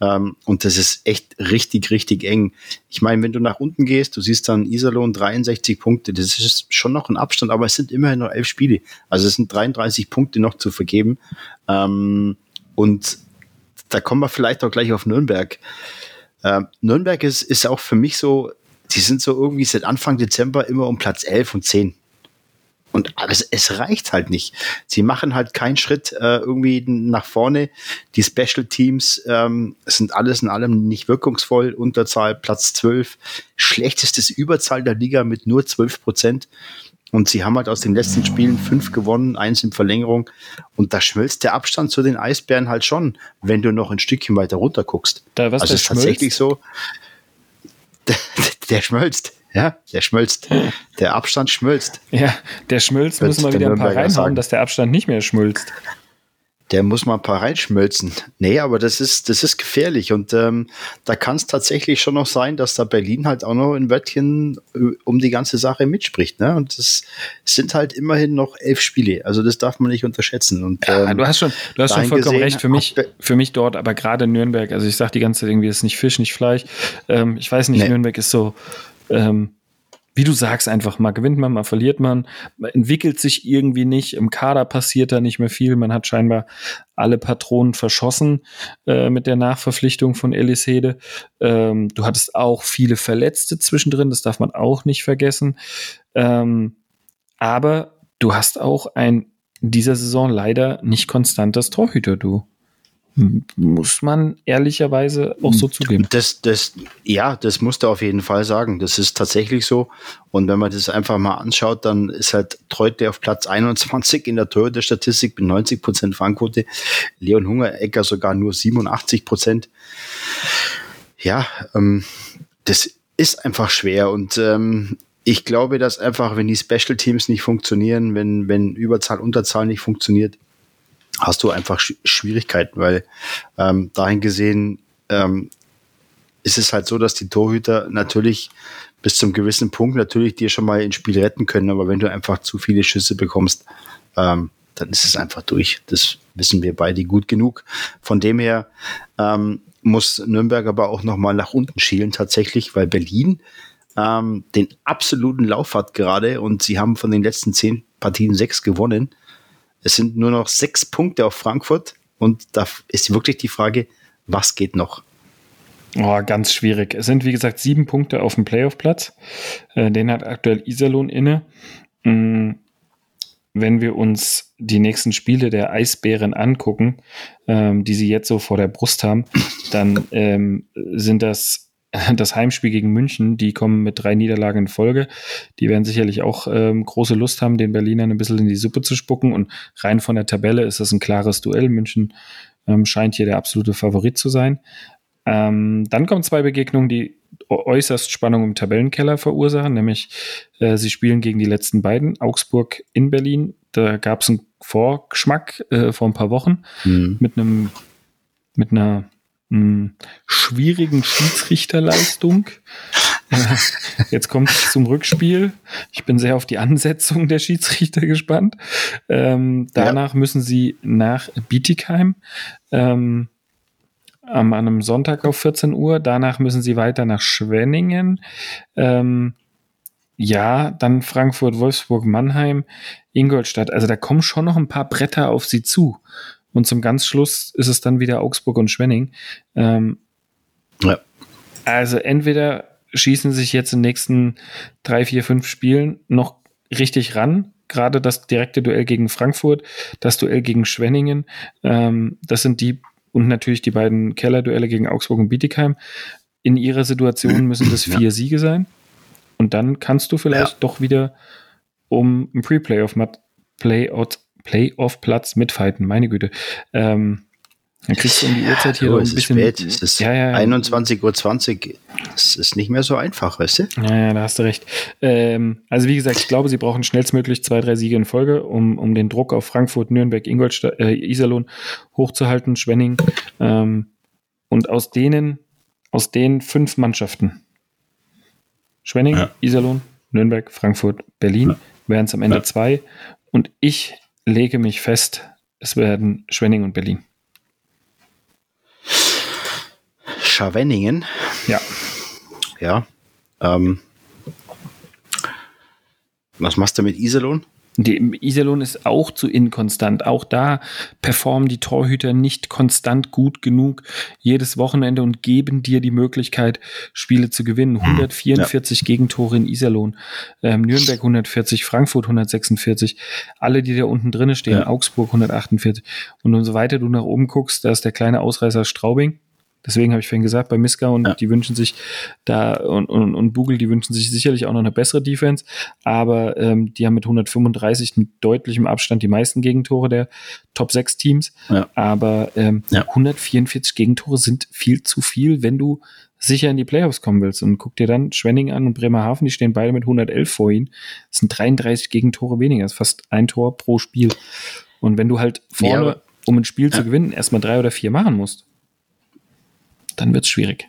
Ähm, und das ist echt richtig, richtig eng. Ich meine, wenn du nach unten gehst, du siehst dann Iserlohn 63 Punkte. Das ist schon noch ein Abstand, aber es sind immerhin noch elf Spiele. Also es sind 33 Punkte noch zu vergeben. Ähm, und da kommen wir vielleicht auch gleich auf Nürnberg. Äh, Nürnberg ist, ist auch für mich so, die sind so irgendwie seit Anfang Dezember immer um Platz 11 und 10. Und es, es reicht halt nicht. Sie machen halt keinen Schritt äh, irgendwie nach vorne. Die Special Teams ähm, sind alles in allem nicht wirkungsvoll. Unterzahl Platz 12. Schlechtestes Überzahl der Liga mit nur 12 Prozent. Und sie haben halt aus den letzten Spielen fünf gewonnen, eins in Verlängerung. Und da schmilzt der Abstand zu den Eisbären halt schon, wenn du noch ein Stückchen weiter runter guckst. Da, was also ist tatsächlich so. Der, der schmilzt. Ja, der schmilzt. Der Abstand schmilzt. Ja, der schmilzt, müssen wir wieder ein paar reinhauen, dass der Abstand nicht mehr schmilzt der muss mal ein paar reinschmelzen. Nee, aber das ist, das ist gefährlich. Und ähm, da kann es tatsächlich schon noch sein, dass da Berlin halt auch noch ein Wörtchen äh, um die ganze Sache mitspricht. Ne? Und das sind halt immerhin noch elf Spiele. Also das darf man nicht unterschätzen. Und, ja, ähm, du hast schon, du hast schon vollkommen gesehen, recht. Für mich, für mich dort, aber gerade Nürnberg, also ich sage die ganze Zeit irgendwie, ist nicht Fisch, nicht Fleisch. Ähm, ich weiß nicht, nee. Nürnberg ist so. Ähm, wie du sagst, einfach mal gewinnt man, mal verliert man, man entwickelt sich irgendwie nicht, im Kader passiert da nicht mehr viel, man hat scheinbar alle Patronen verschossen äh, mit der Nachverpflichtung von Elis Hede. Ähm, du hattest auch viele Verletzte zwischendrin, das darf man auch nicht vergessen. Ähm, aber du hast auch ein dieser Saison leider nicht konstantes Torhüter, du muss man ehrlicherweise auch so zugeben. Das, das, ja, das musst du auf jeden Fall sagen. Das ist tatsächlich so. Und wenn man das einfach mal anschaut, dann ist halt Treute auf Platz 21 in der Torhüter-Statistik mit 90 Prozent Fangquote. Leon Hungerecker sogar nur 87 Prozent. Ja, ähm, das ist einfach schwer. Und ähm, ich glaube, dass einfach, wenn die Special Teams nicht funktionieren, wenn, wenn Überzahl, Unterzahl nicht funktioniert, hast du einfach Sch Schwierigkeiten, weil ähm, dahin gesehen ähm, ist es halt so, dass die Torhüter natürlich bis zum gewissen Punkt natürlich dir schon mal ins Spiel retten können, aber wenn du einfach zu viele Schüsse bekommst, ähm, dann ist es einfach durch. Das wissen wir beide gut genug. Von dem her ähm, muss Nürnberg aber auch noch mal nach unten schielen tatsächlich, weil Berlin ähm, den absoluten Lauf hat gerade und sie haben von den letzten zehn Partien sechs gewonnen. Es sind nur noch sechs Punkte auf Frankfurt und da ist wirklich die Frage, was geht noch? Oh, ganz schwierig. Es sind, wie gesagt, sieben Punkte auf dem Playoff-Platz. Äh, den hat aktuell Iserlohn inne. Mm, wenn wir uns die nächsten Spiele der Eisbären angucken, ähm, die sie jetzt so vor der Brust haben, dann ähm, sind das das Heimspiel gegen München, die kommen mit drei Niederlagen in Folge. Die werden sicherlich auch ähm, große Lust haben, den Berlinern ein bisschen in die Suppe zu spucken. Und rein von der Tabelle ist das ein klares Duell. München ähm, scheint hier der absolute Favorit zu sein. Ähm, dann kommen zwei Begegnungen, die äußerst Spannung im Tabellenkeller verursachen, nämlich äh, sie spielen gegen die letzten beiden, Augsburg in Berlin. Da gab es einen Vorgeschmack äh, vor ein paar Wochen mhm. mit einem mit einer hm, schwierigen Schiedsrichterleistung. Jetzt kommt es zum Rückspiel. Ich bin sehr auf die Ansetzung der Schiedsrichter gespannt. Ähm, danach ja. müssen sie nach Bietigheim ähm, an einem Sonntag auf 14 Uhr. Danach müssen sie weiter nach Schwenningen. Ähm, ja, dann Frankfurt, Wolfsburg, Mannheim, Ingolstadt. Also da kommen schon noch ein paar Bretter auf sie zu. Und zum ganz Schluss ist es dann wieder Augsburg und Schwenning. Ähm, ja. Also entweder schießen sich jetzt in den nächsten drei, vier, fünf Spielen noch richtig ran. Gerade das direkte Duell gegen Frankfurt, das Duell gegen Schwenningen, ähm, das sind die und natürlich die beiden Kellerduelle gegen Augsburg und Bietigheim. In ihrer Situation müssen das vier ja. Siege sein. Und dann kannst du vielleicht ja. doch wieder um ein Pre-Playoff-Playout Playoff-Platz mitfighten, meine Güte. Ähm, dann kriegst du um die Uhrzeit hier oh, ein bisschen. Spät. Es ist ja, ja, 21.20 Uhr. Es ist nicht mehr so einfach, weißt du? Ja, ja, da hast du recht. Ähm, also, wie gesagt, ich glaube, sie brauchen schnellstmöglich zwei, drei Siege in Folge, um, um den Druck auf Frankfurt, Nürnberg, Ingolstadt, äh, Iserlohn hochzuhalten, Schwenning. Ähm, und aus denen, aus den fünf Mannschaften, Schwenning, ja. Iserlohn, Nürnberg, Frankfurt, Berlin, ja. wären es am Ende zwei. Und ich lege mich fest, es werden Schwenning und Berlin. Schawenningen? Ja. Ja. Ähm, was machst du mit Iserlohn? Die Iserlohn ist auch zu inkonstant. Auch da performen die Torhüter nicht konstant gut genug jedes Wochenende und geben dir die Möglichkeit, Spiele zu gewinnen. 144 hm, ja. Gegentore in Iserlohn, ähm, Nürnberg 140, Frankfurt 146, alle, die da unten drinne stehen, ja. Augsburg 148. Und umso weiter du nach oben guckst, da ist der kleine Ausreißer Straubing Deswegen habe ich vorhin gesagt, bei Miska und ja. die wünschen sich da und, und, und Bugel, die wünschen sich sicherlich auch noch eine bessere Defense, aber ähm, die haben mit 135 mit deutlichem Abstand die meisten Gegentore der Top 6 Teams. Ja. Aber ähm, ja. 144 Gegentore sind viel zu viel, wenn du sicher in die Playoffs kommen willst. Und guck dir dann Schwenning an und Bremerhaven, die stehen beide mit 111 vor ihnen. Das sind 33 Gegentore weniger, das ist fast ein Tor pro Spiel. Und wenn du halt vorne, um ein Spiel zu gewinnen, erstmal drei oder vier machen musst, dann wird es schwierig.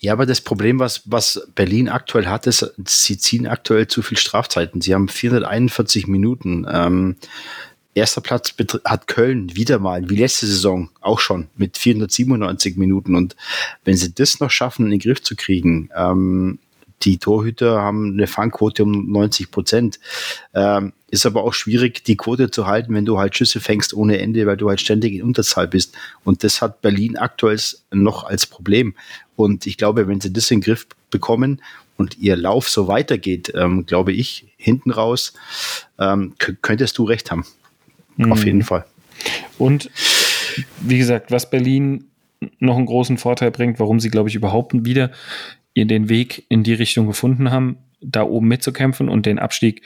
Ja, aber das Problem, was, was Berlin aktuell hat, ist, sie ziehen aktuell zu viel Strafzeiten. Sie haben 441 Minuten. Ähm, erster Platz hat Köln wieder mal, wie letzte Saison auch schon, mit 497 Minuten. Und wenn sie das noch schaffen, in den Griff zu kriegen, ähm, die Torhüter haben eine Fangquote um 90 Prozent. Ähm, ist aber auch schwierig, die Quote zu halten, wenn du halt Schüsse fängst ohne Ende, weil du halt ständig in Unterzahl bist. Und das hat Berlin aktuell noch als Problem. Und ich glaube, wenn sie das in den Griff bekommen und ihr Lauf so weitergeht, ähm, glaube ich, hinten raus, ähm, könntest du recht haben. Mhm. Auf jeden Fall. Und wie gesagt, was Berlin noch einen großen Vorteil bringt, warum sie, glaube ich, überhaupt wieder den Weg in die Richtung gefunden haben, da oben mitzukämpfen und den Abstieg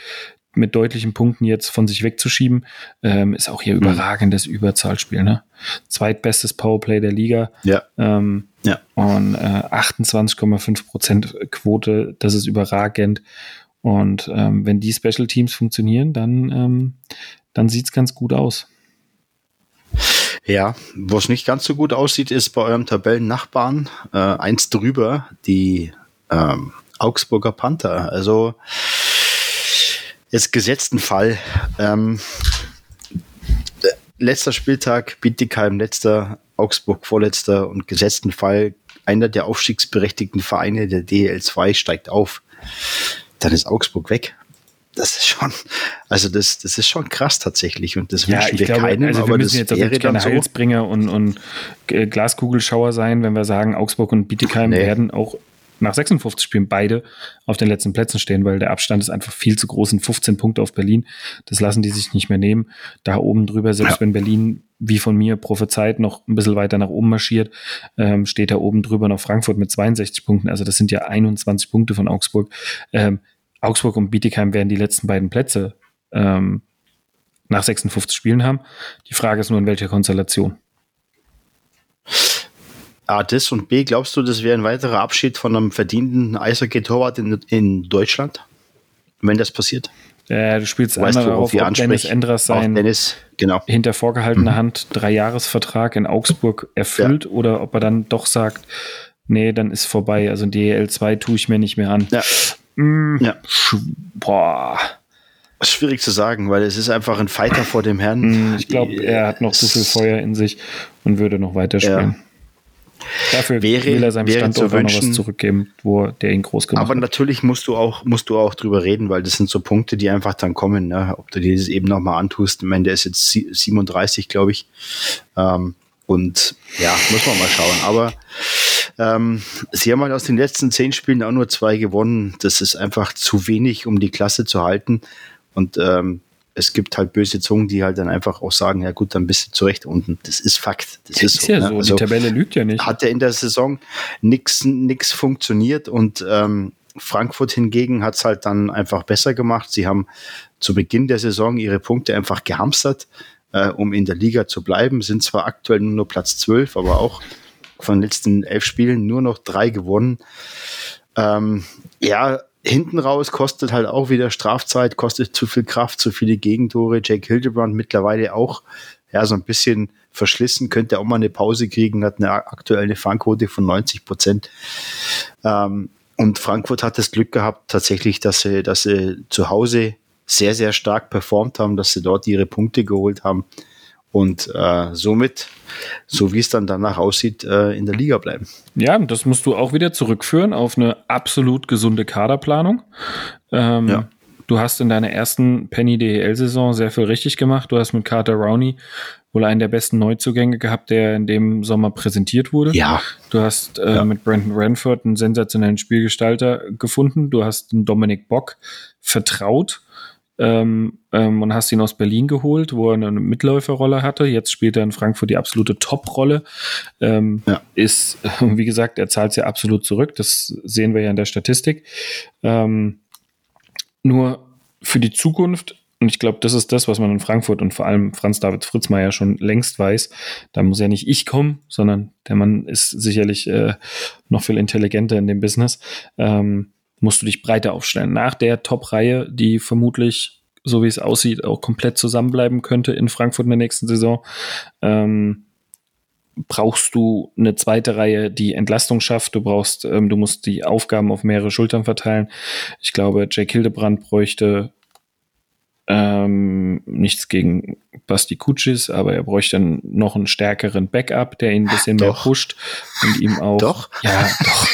mit deutlichen Punkten jetzt von sich wegzuschieben, ähm, ist auch hier mhm. überragendes Überzahlspiel. Ne? Zweitbestes Powerplay der Liga. Ja. Ähm, ja. Und äh, 28,5 Prozent Quote, das ist überragend. Und ähm, wenn die Special Teams funktionieren, dann, ähm, dann sieht es ganz gut aus. Ja, wo es nicht ganz so gut aussieht, ist bei eurem Tabellennachbarn äh, eins drüber, die ähm, Augsburger Panther. Also jetzt gesetzten Fall. Ähm, letzter Spieltag, Bietigheim letzter, Augsburg vorletzter und gesetzten Fall einer der aufstiegsberechtigten Vereine der DL2 steigt auf. Dann ist Augsburg weg. Das ist schon, also das, das ist schon krass tatsächlich und das ja, wünschen wir glaube, keinem, also wir müssen jetzt wäre keine so. Heilsbringer und, und Glaskugelschauer sein, wenn wir sagen, Augsburg und Bietigheim nee. werden auch nach 56 Spielen beide auf den letzten Plätzen stehen, weil der Abstand ist einfach viel zu groß, sind 15 Punkte auf Berlin. Das lassen die sich nicht mehr nehmen. Da oben drüber, selbst ja. wenn Berlin, wie von mir prophezeit, noch ein bisschen weiter nach oben marschiert, ähm, steht da oben drüber noch Frankfurt mit 62 Punkten. Also das sind ja 21 Punkte von Augsburg. Ähm, Augsburg und Bietigheim werden die letzten beiden Plätze ähm, nach 56 Spielen haben. Die Frage ist nur, in welcher Konstellation. A, das und B, glaubst du, das wäre ein weiterer Abschied von einem verdienten Eishockey-Torwart in, in Deutschland, wenn das passiert? Äh, du spielst weißt einmal darauf, ob Dennis Endras sein Dennis, genau. hinter vorgehaltener mhm. Hand Dreijahresvertrag in Augsburg erfüllt ja. oder ob er dann doch sagt, nee, dann ist vorbei. Also DL 2 tue ich mir nicht mehr an. Ja. Mm, ja. Boah. Schwierig zu sagen, weil es ist einfach ein Fighter vor dem Herrn. Mm, ich glaube, er hat noch zu viel Feuer in sich und würde noch weiterspielen. Ja. Dafür wäre, will er seinem Standort wünschen, noch was zurückgeben, wo der ihn groß gemacht aber hat. Aber natürlich musst du auch, musst du auch drüber reden, weil das sind so Punkte, die einfach dann kommen, ne? ob du dir das eben nochmal antust. Ich meine, der ist jetzt 37, glaube ich. Ähm, und ja, muss man mal schauen. Aber ähm, sie haben halt aus den letzten zehn Spielen auch nur zwei gewonnen. Das ist einfach zu wenig, um die Klasse zu halten. Und ähm, es gibt halt böse Zungen, die halt dann einfach auch sagen, ja gut, dann bist du zurecht unten. Das ist Fakt. Das ja, ist, ist so, ja ne? so. Also die Tabelle lügt ja nicht. Hat ja in der Saison nichts nix funktioniert und ähm, Frankfurt hingegen hat es halt dann einfach besser gemacht. Sie haben zu Beginn der Saison ihre Punkte einfach gehamstert, äh, um in der Liga zu bleiben. Sind zwar aktuell nur Platz 12, aber auch von den letzten elf Spielen nur noch drei gewonnen. Ähm, ja, hinten raus kostet halt auch wieder Strafzeit, kostet zu viel Kraft, zu viele Gegentore. Jake Hildebrand mittlerweile auch ja, so ein bisschen verschlissen, könnte auch mal eine Pause kriegen, hat eine aktuelle Fangquote von 90 Prozent. Ähm, und Frankfurt hat das Glück gehabt, tatsächlich, dass sie, dass sie zu Hause sehr, sehr stark performt haben, dass sie dort ihre Punkte geholt haben und äh, somit, so wie es dann danach aussieht, äh, in der Liga bleiben. Ja, das musst du auch wieder zurückführen auf eine absolut gesunde Kaderplanung. Ähm, ja. Du hast in deiner ersten Penny DEL-Saison sehr viel richtig gemacht. Du hast mit Carter Rowney wohl einen der besten Neuzugänge gehabt, der in dem Sommer präsentiert wurde. Ja. Du hast äh, ja. mit Brandon Ranford einen sensationellen Spielgestalter gefunden. Du hast einen Dominik Bock vertraut ähm, ähm, und hast ihn aus Berlin geholt, wo er eine Mitläuferrolle hatte. Jetzt spielt er in Frankfurt die absolute Top-Rolle. Ähm, ja. Ist, wie gesagt, er zahlt es ja absolut zurück. Das sehen wir ja in der Statistik. Ähm, nur für die Zukunft und ich glaube, das ist das, was man in Frankfurt und vor allem Franz David Fritzmeier schon längst weiß. Da muss ja nicht ich kommen, sondern der Mann ist sicherlich äh, noch viel intelligenter in dem Business. Ähm, musst du dich breiter aufstellen. Nach der Top-Reihe, die vermutlich, so wie es aussieht, auch komplett zusammenbleiben könnte in Frankfurt in der nächsten Saison, ähm, brauchst du eine zweite Reihe, die Entlastung schafft. Du brauchst, ähm, du musst die Aufgaben auf mehrere Schultern verteilen. Ich glaube, Jake Hildebrand bräuchte Ähm, nichts gegen Basti Kutschis, aber er bräuchte dann noch einen stärkeren Backup, der ihn ein bisschen doch. mehr pusht und ihm auch. Doch? Ja, doch.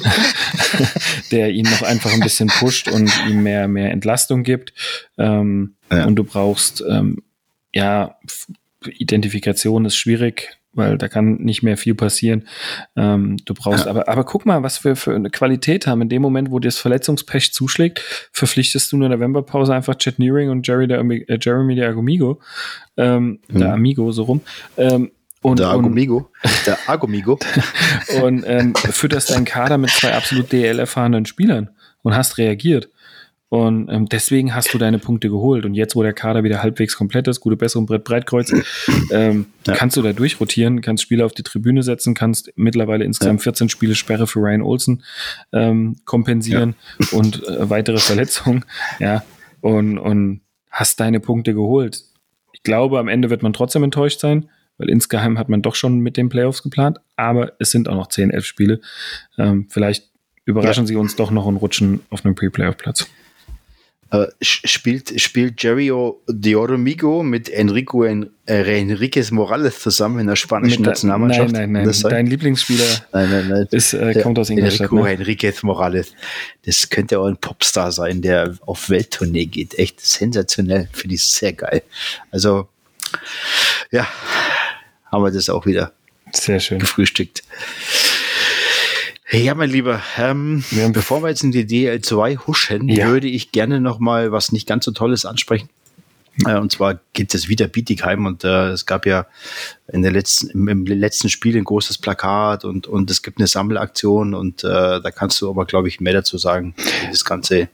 der ihn noch einfach ein bisschen pusht und ihm mehr, mehr Entlastung gibt. Ähm, ja. Und du brauchst, ähm, ja, Identifikation ist schwierig weil da kann nicht mehr viel passieren. Ähm, du brauchst ja. aber, aber guck mal, was wir für eine Qualität haben. In dem Moment, wo dir das Verletzungspech zuschlägt, verpflichtest du in der Novemberpause einfach Chet Nearing und Jerry der, äh, Jeremy der Agomigo, ähm, mhm. der Amigo so rum. Ähm, und, der Agomigo. der Agomigo. und ähm, fütterst deinen Kader mit zwei absolut DL-erfahrenen Spielern und hast reagiert. Und ähm, deswegen hast du deine Punkte geholt. Und jetzt, wo der Kader wieder halbwegs komplett ist, gute Besserung, Brett Breitkreuz, ähm, ja. kannst du da durchrotieren, kannst Spieler auf die Tribüne setzen, kannst mittlerweile insgesamt ja. 14 Spiele Sperre für Ryan Olsen ähm, kompensieren ja. und äh, weitere Verletzungen. Ja, und, und hast deine Punkte geholt. Ich glaube, am Ende wird man trotzdem enttäuscht sein, weil insgeheim hat man doch schon mit den Playoffs geplant, aber es sind auch noch 10, 11 Spiele. Ähm, vielleicht überraschen sie uns doch noch und rutschen auf einem Pre-Playoff-Platz. Äh, spielt, spielt Jerry de Oromigo mit Enrico en, äh, Enriquez Morales zusammen in der spanischen mit, Nationalmannschaft? Nein, nein, nein. Dein Lieblingsspieler nein, nein, nein. Ist, äh, kommt aus Ingolstadt. Enrico ne? Enriquez Morales. Das könnte auch ein Popstar sein, der auf Welttournee geht. Echt sensationell. Finde ich sehr geil. Also, ja, haben wir das auch wieder sehr schön gefrühstückt. Ja, mein Lieber, ähm, ja. bevor wir jetzt in die DL2 huschen, ja. würde ich gerne noch mal was nicht ganz so Tolles ansprechen. Äh, und zwar geht es wieder Bietigheim und äh, es gab ja in der letzten, im, im, letzten Spiel ein großes Plakat und, und es gibt eine Sammelaktion und äh, da kannst du aber, glaube ich, mehr dazu sagen, wie das Ganze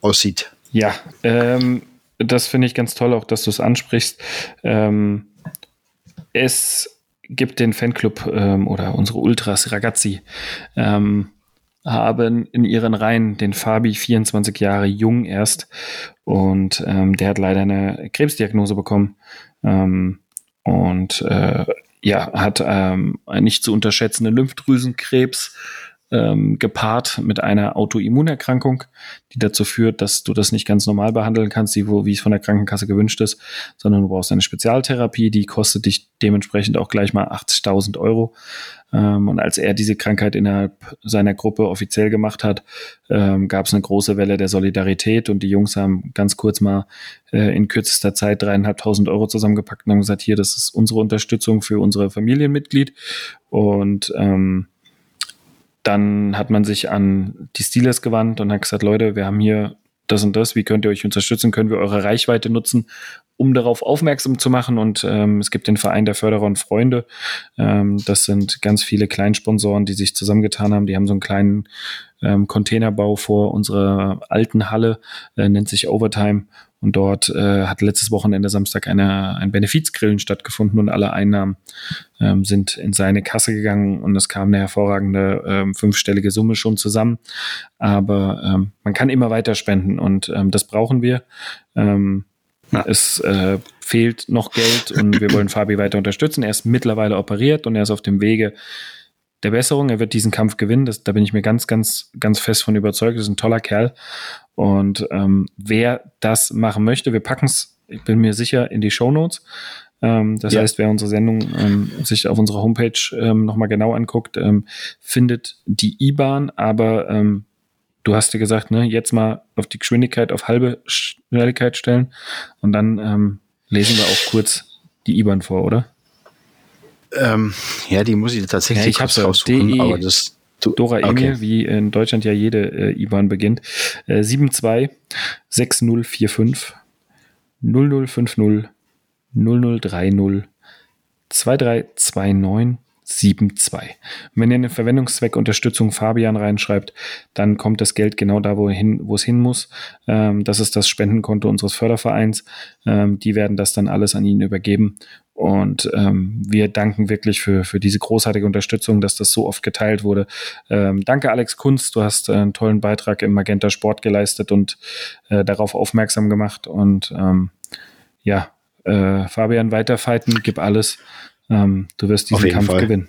aussieht. Ja, ähm, das finde ich ganz toll, auch dass du es ansprichst. Ähm, es gibt den Fanclub ähm, oder unsere Ultras Ragazzi ähm, haben in ihren Reihen den Fabi, 24 Jahre jung erst, und ähm, der hat leider eine Krebsdiagnose bekommen. Ähm, und äh, ja, hat ähm, einen nicht zu unterschätzenden Lymphdrüsenkrebs ähm, gepaart mit einer Autoimmunerkrankung, die dazu führt, dass du das nicht ganz normal behandeln kannst, wie, wo, wie es von der Krankenkasse gewünscht ist, sondern du brauchst eine Spezialtherapie, die kostet dich dementsprechend auch gleich mal 80.000 Euro. Ähm, und als er diese Krankheit innerhalb seiner Gruppe offiziell gemacht hat, ähm, gab es eine große Welle der Solidarität und die Jungs haben ganz kurz mal äh, in kürzester Zeit dreieinhalbtausend Euro zusammengepackt und haben gesagt, hier, das ist unsere Unterstützung für unsere Familienmitglied. Und ähm, dann hat man sich an die Steelers gewandt und hat gesagt, Leute, wir haben hier das und das, wie könnt ihr euch unterstützen, können wir eure Reichweite nutzen, um darauf aufmerksam zu machen. Und ähm, es gibt den Verein der Förderer und Freunde. Ähm, das sind ganz viele Kleinsponsoren, die sich zusammengetan haben. Die haben so einen kleinen ähm, Containerbau vor unserer alten Halle, äh, nennt sich Overtime. Und dort äh, hat letztes Wochenende Samstag eine, ein Benefizgrillen stattgefunden und alle Einnahmen ähm, sind in seine Kasse gegangen und es kam eine hervorragende ähm, fünfstellige Summe schon zusammen. Aber ähm, man kann immer weiter spenden und ähm, das brauchen wir. Ähm, ja. Es äh, fehlt noch Geld und wir wollen Fabi weiter unterstützen. Er ist mittlerweile operiert und er ist auf dem Wege der Besserung. Er wird diesen Kampf gewinnen. Das, da bin ich mir ganz, ganz, ganz fest von überzeugt. Das ist ein toller Kerl. Und ähm, wer das machen möchte, wir packen es, ich bin mir sicher, in die Show Notes. Ähm, das ja. heißt, wer unsere Sendung ähm, sich auf unserer Homepage ähm, nochmal genau anguckt, ähm, findet die IBAN, aber ähm, du hast dir gesagt, ne, jetzt mal auf die Geschwindigkeit auf halbe Schnelligkeit stellen und dann ähm, lesen wir auch kurz die IBAN vor, oder? Ähm, ja, die muss ich tatsächlich ja, ich kurz raussuchen, DE aber das Dora okay. Emil, wie in Deutschland ja jede äh, IBAN beginnt. Äh, 72 6045 0050 0030 2329 72. wenn ihr einen Verwendungszweck Unterstützung Fabian reinschreibt, dann kommt das Geld genau da, wo, hin, wo es hin muss. Ähm, das ist das Spendenkonto unseres Fördervereins. Ähm, die werden das dann alles an ihn übergeben. Und ähm, wir danken wirklich für, für diese großartige Unterstützung, dass das so oft geteilt wurde. Ähm, danke, Alex Kunst. Du hast äh, einen tollen Beitrag im Magenta Sport geleistet und äh, darauf aufmerksam gemacht. Und ähm, ja, äh, Fabian, weiterfighten, gib alles. Ähm, du wirst diesen Kampf Fall. gewinnen.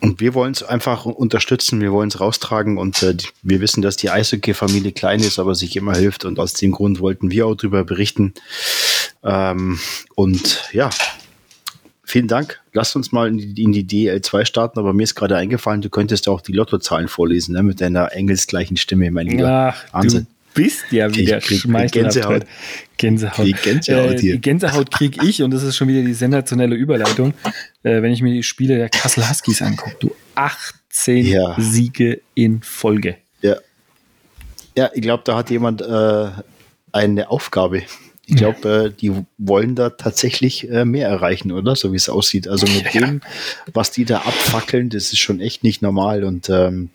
und wir wollen es einfach unterstützen, wir wollen es raustragen und äh, wir wissen, dass die Eishockey-Familie klein ist, aber sich immer hilft und aus dem Grund wollten wir auch darüber berichten. Ähm, und ja, vielen Dank. Lasst uns mal in die, in die DL2 starten, aber mir ist gerade eingefallen, du könntest auch die Lottozahlen vorlesen, ne, mit deiner engelsgleichen Stimme, mein Lieber. Ach, Wahnsinn. Bist ja wieder Gänsehaut. Gänsehaut. Die Gänsehaut, äh, die Gänsehaut kriege ich und das ist schon wieder die sensationelle Überleitung, äh, wenn ich mir die Spiele der Kassel Huskies angucke. Du 18 ja. Siege in Folge. Ja. Ja, ich glaube, da hat jemand äh, eine Aufgabe. Ich glaube, äh, die wollen da tatsächlich äh, mehr erreichen, oder? So wie es aussieht. Also mit ja. dem, was die da abfackeln, das ist schon echt nicht normal. Und ähm,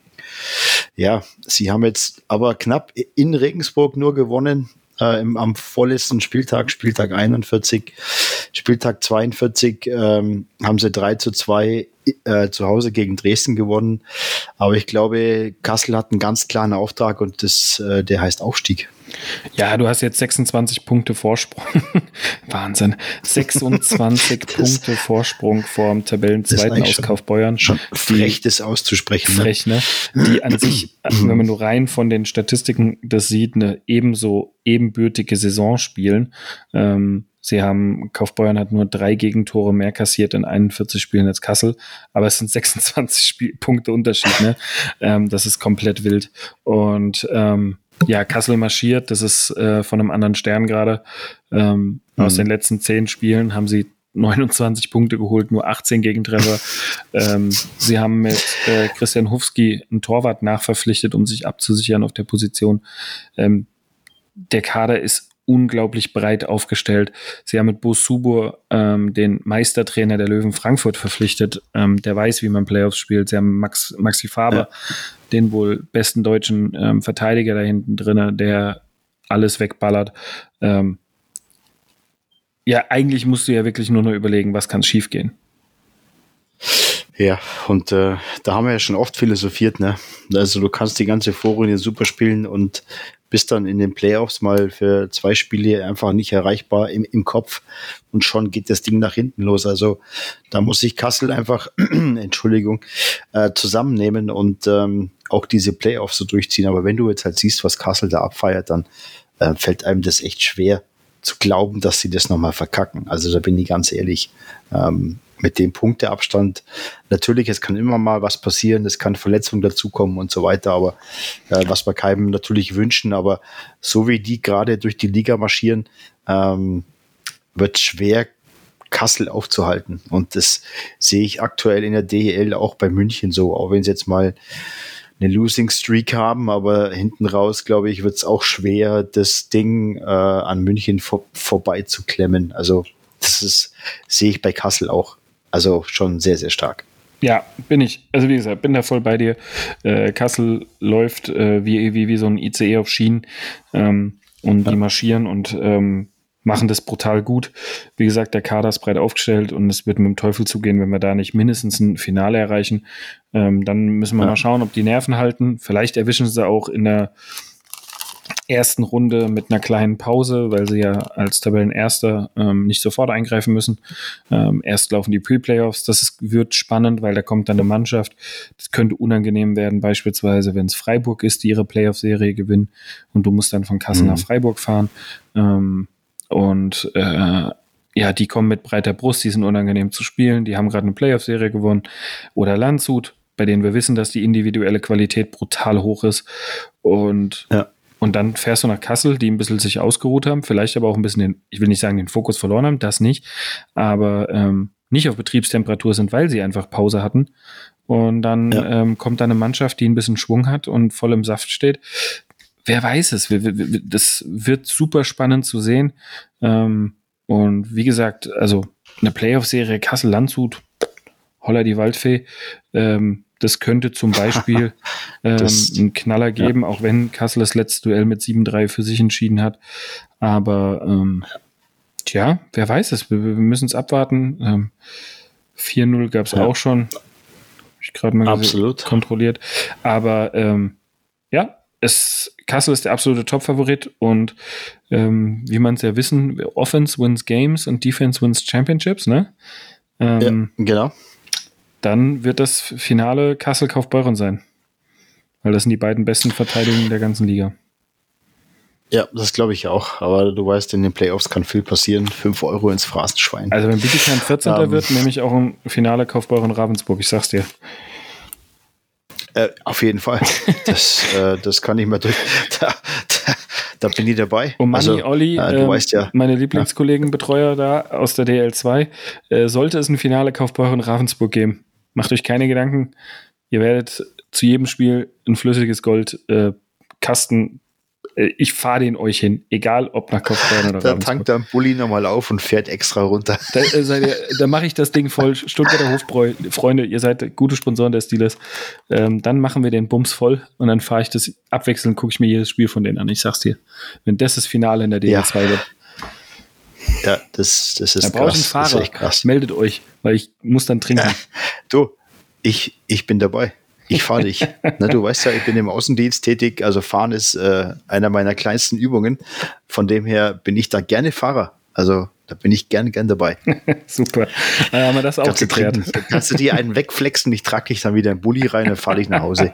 ja, sie haben jetzt aber knapp in Regensburg nur gewonnen. Äh, im, am vorletzten Spieltag, Spieltag 41, Spieltag 42, ähm, haben sie 3 zu 2 äh, zu Hause gegen Dresden gewonnen. Aber ich glaube, Kassel hat einen ganz klaren Auftrag und das, äh, der heißt Aufstieg. Ja, du hast jetzt 26 Punkte Vorsprung. Wahnsinn. 26 Punkte Vorsprung vor dem Tabellenzweiten aus Kaufbeuern. Schon frech, das auszusprechen. Ne? Frech, ne? Die an sich, wenn man nur rein von den Statistiken das sieht, eine ebenso ebenbürtige Saison spielen. Ähm, Sie haben, Kaufbeuern hat nur drei Gegentore mehr kassiert in 41 Spielen als Kassel, aber es sind 26 Spiel Punkte Unterschied, ne? ähm, das ist komplett wild. Und ähm, ja, Kassel marschiert, das ist äh, von einem anderen Stern gerade. Ähm, mhm. Aus den letzten zehn Spielen haben sie 29 Punkte geholt, nur 18 Gegentreffer. ähm, sie haben mit äh, Christian Hufski einen Torwart nachverpflichtet, um sich abzusichern auf der Position. Ähm, der Kader ist unglaublich breit aufgestellt. Sie haben mit Bo Subur ähm, den Meistertrainer der Löwen Frankfurt verpflichtet. Ähm, der weiß, wie man Playoffs spielt. Sie haben Max, Maxi Faber, ja. den wohl besten deutschen ähm, Verteidiger da hinten drin, der alles wegballert. Ähm, ja, eigentlich musst du ja wirklich nur noch überlegen, was kann schiefgehen. Ja, und äh, da haben wir ja schon oft philosophiert, ne? Also du kannst die ganze Vorrunde super spielen und bist dann in den Playoffs mal für zwei Spiele einfach nicht erreichbar im, im Kopf und schon geht das Ding nach hinten los. Also da muss sich Kassel einfach, Entschuldigung, äh, zusammennehmen und ähm, auch diese Playoffs so durchziehen. Aber wenn du jetzt halt siehst, was Kassel da abfeiert, dann äh, fällt einem das echt schwer zu glauben, dass sie das nochmal verkacken. Also da bin ich ganz ehrlich. Ähm, mit dem Punkteabstand. Natürlich, es kann immer mal was passieren, es kann Verletzungen dazukommen und so weiter, aber äh, was wir keinem natürlich wünschen, aber so wie die gerade durch die Liga marschieren, ähm, wird schwer Kassel aufzuhalten. Und das sehe ich aktuell in der DEL auch bei München so, auch wenn sie jetzt mal eine Losing Streak haben, aber hinten raus, glaube ich, wird es auch schwer, das Ding äh, an München vor, vorbei zu klemmen. Also das ist, sehe ich bei Kassel auch. Also schon sehr, sehr stark. Ja, bin ich. Also wie gesagt, bin da voll bei dir. Äh, Kassel läuft äh, wie, wie, wie so ein ICE auf Schienen ähm, und ja. die marschieren und ähm, machen das brutal gut. Wie gesagt, der Kader ist breit aufgestellt und es wird mit dem Teufel zugehen, wenn wir da nicht mindestens ein Finale erreichen. Ähm, dann müssen wir ja. mal schauen, ob die Nerven halten. Vielleicht erwischen sie auch in der ersten Runde mit einer kleinen Pause, weil sie ja als Tabellenerster ähm, nicht sofort eingreifen müssen. Ähm, erst laufen die Pre-Playoffs. Das ist, wird spannend, weil da kommt dann eine Mannschaft. Das könnte unangenehm werden, beispielsweise, wenn es Freiburg ist, die ihre Playoff-Serie gewinnen und du musst dann von Kassel mhm. nach Freiburg fahren. Ähm, und äh, ja, die kommen mit breiter Brust, die sind unangenehm zu spielen, die haben gerade eine Playoff-Serie gewonnen. Oder Landshut, bei denen wir wissen, dass die individuelle Qualität brutal hoch ist. Und ja. Und dann fährst du nach Kassel, die ein bisschen sich ausgeruht haben, vielleicht aber auch ein bisschen den, ich will nicht sagen, den Fokus verloren haben, das nicht, aber ähm, nicht auf Betriebstemperatur sind, weil sie einfach Pause hatten. Und dann ja. ähm, kommt da eine Mannschaft, die ein bisschen Schwung hat und voll im Saft steht. Wer weiß es? Das wird super spannend zu sehen. Ähm, und wie gesagt, also eine Playoff-Serie Kassel-Landshut, Holler die Waldfee, ähm, das könnte zum Beispiel ähm, einen Knaller geben, ja. auch wenn Kassel das letzte Duell mit 7-3 für sich entschieden hat. Aber ähm, tja, wer weiß es, wir, wir müssen es abwarten. Ähm, 4-0 gab es ja. auch schon. Hab ich gerade mal Absolut. kontrolliert. Aber ähm, ja, es, Kassel ist der absolute Top-Favorit und ähm, wie man es ja wissen, Offense wins Games und Defense wins Championships, ne? Ähm, ja, genau. Dann wird das Finale Kassel-Kaufbeuren sein. Weil das sind die beiden besten Verteidigungen der ganzen Liga. Ja, das glaube ich auch. Aber du weißt, in den Playoffs kann viel passieren. 5 Euro ins Phrasenschwein. Also wenn Bietigheim 14. Um, ähm. wird, nehme ich auch ein Finale Kaufbeuren Ravensburg. Ich sag's dir. Äh, auf jeden Fall. Das, äh, das kann ich mir durch. Da, da, da bin ich dabei. Und Manni, also, Olli, äh, du ähm, weißt ja. meine Lieblingskollegen, Betreuer da aus der DL2, äh, sollte es ein Finale Kaufbeuren Ravensburg geben. Macht euch keine Gedanken. Ihr werdet zu jedem Spiel ein flüssiges Gold äh, Kasten äh, ich fahre den euch hin, egal ob nach Kaufbeuren oder Da tankt der Bulli nochmal auf und fährt extra runter. Da, äh, da mache ich das Ding voll. Stuttgarter Hofbräu, ihr seid gute Sponsoren der Steelers. Ähm, dann machen wir den Bums voll und dann fahre ich das abwechselnd, gucke ich mir jedes Spiel von denen an. Ich sag's dir. Wenn das das Finale in der DL2 ja. wird. Ja, das, das ist da krass. Einen Fahrer. krass. Meldet euch, weil ich muss dann trinken. Ja, du, ich, ich bin dabei. Ich fahre dich. ne, du weißt ja, ich bin im Außendienst tätig, also fahren ist äh, einer meiner kleinsten Übungen. Von dem her bin ich da gerne Fahrer. Also da bin ich gern, gern dabei. Super. Dann haben wir das auch kannst geklärt. Du kannst du dir einen wegflexen, ich trage dich dann wieder in Bulli rein, dann fahre ich nach Hause.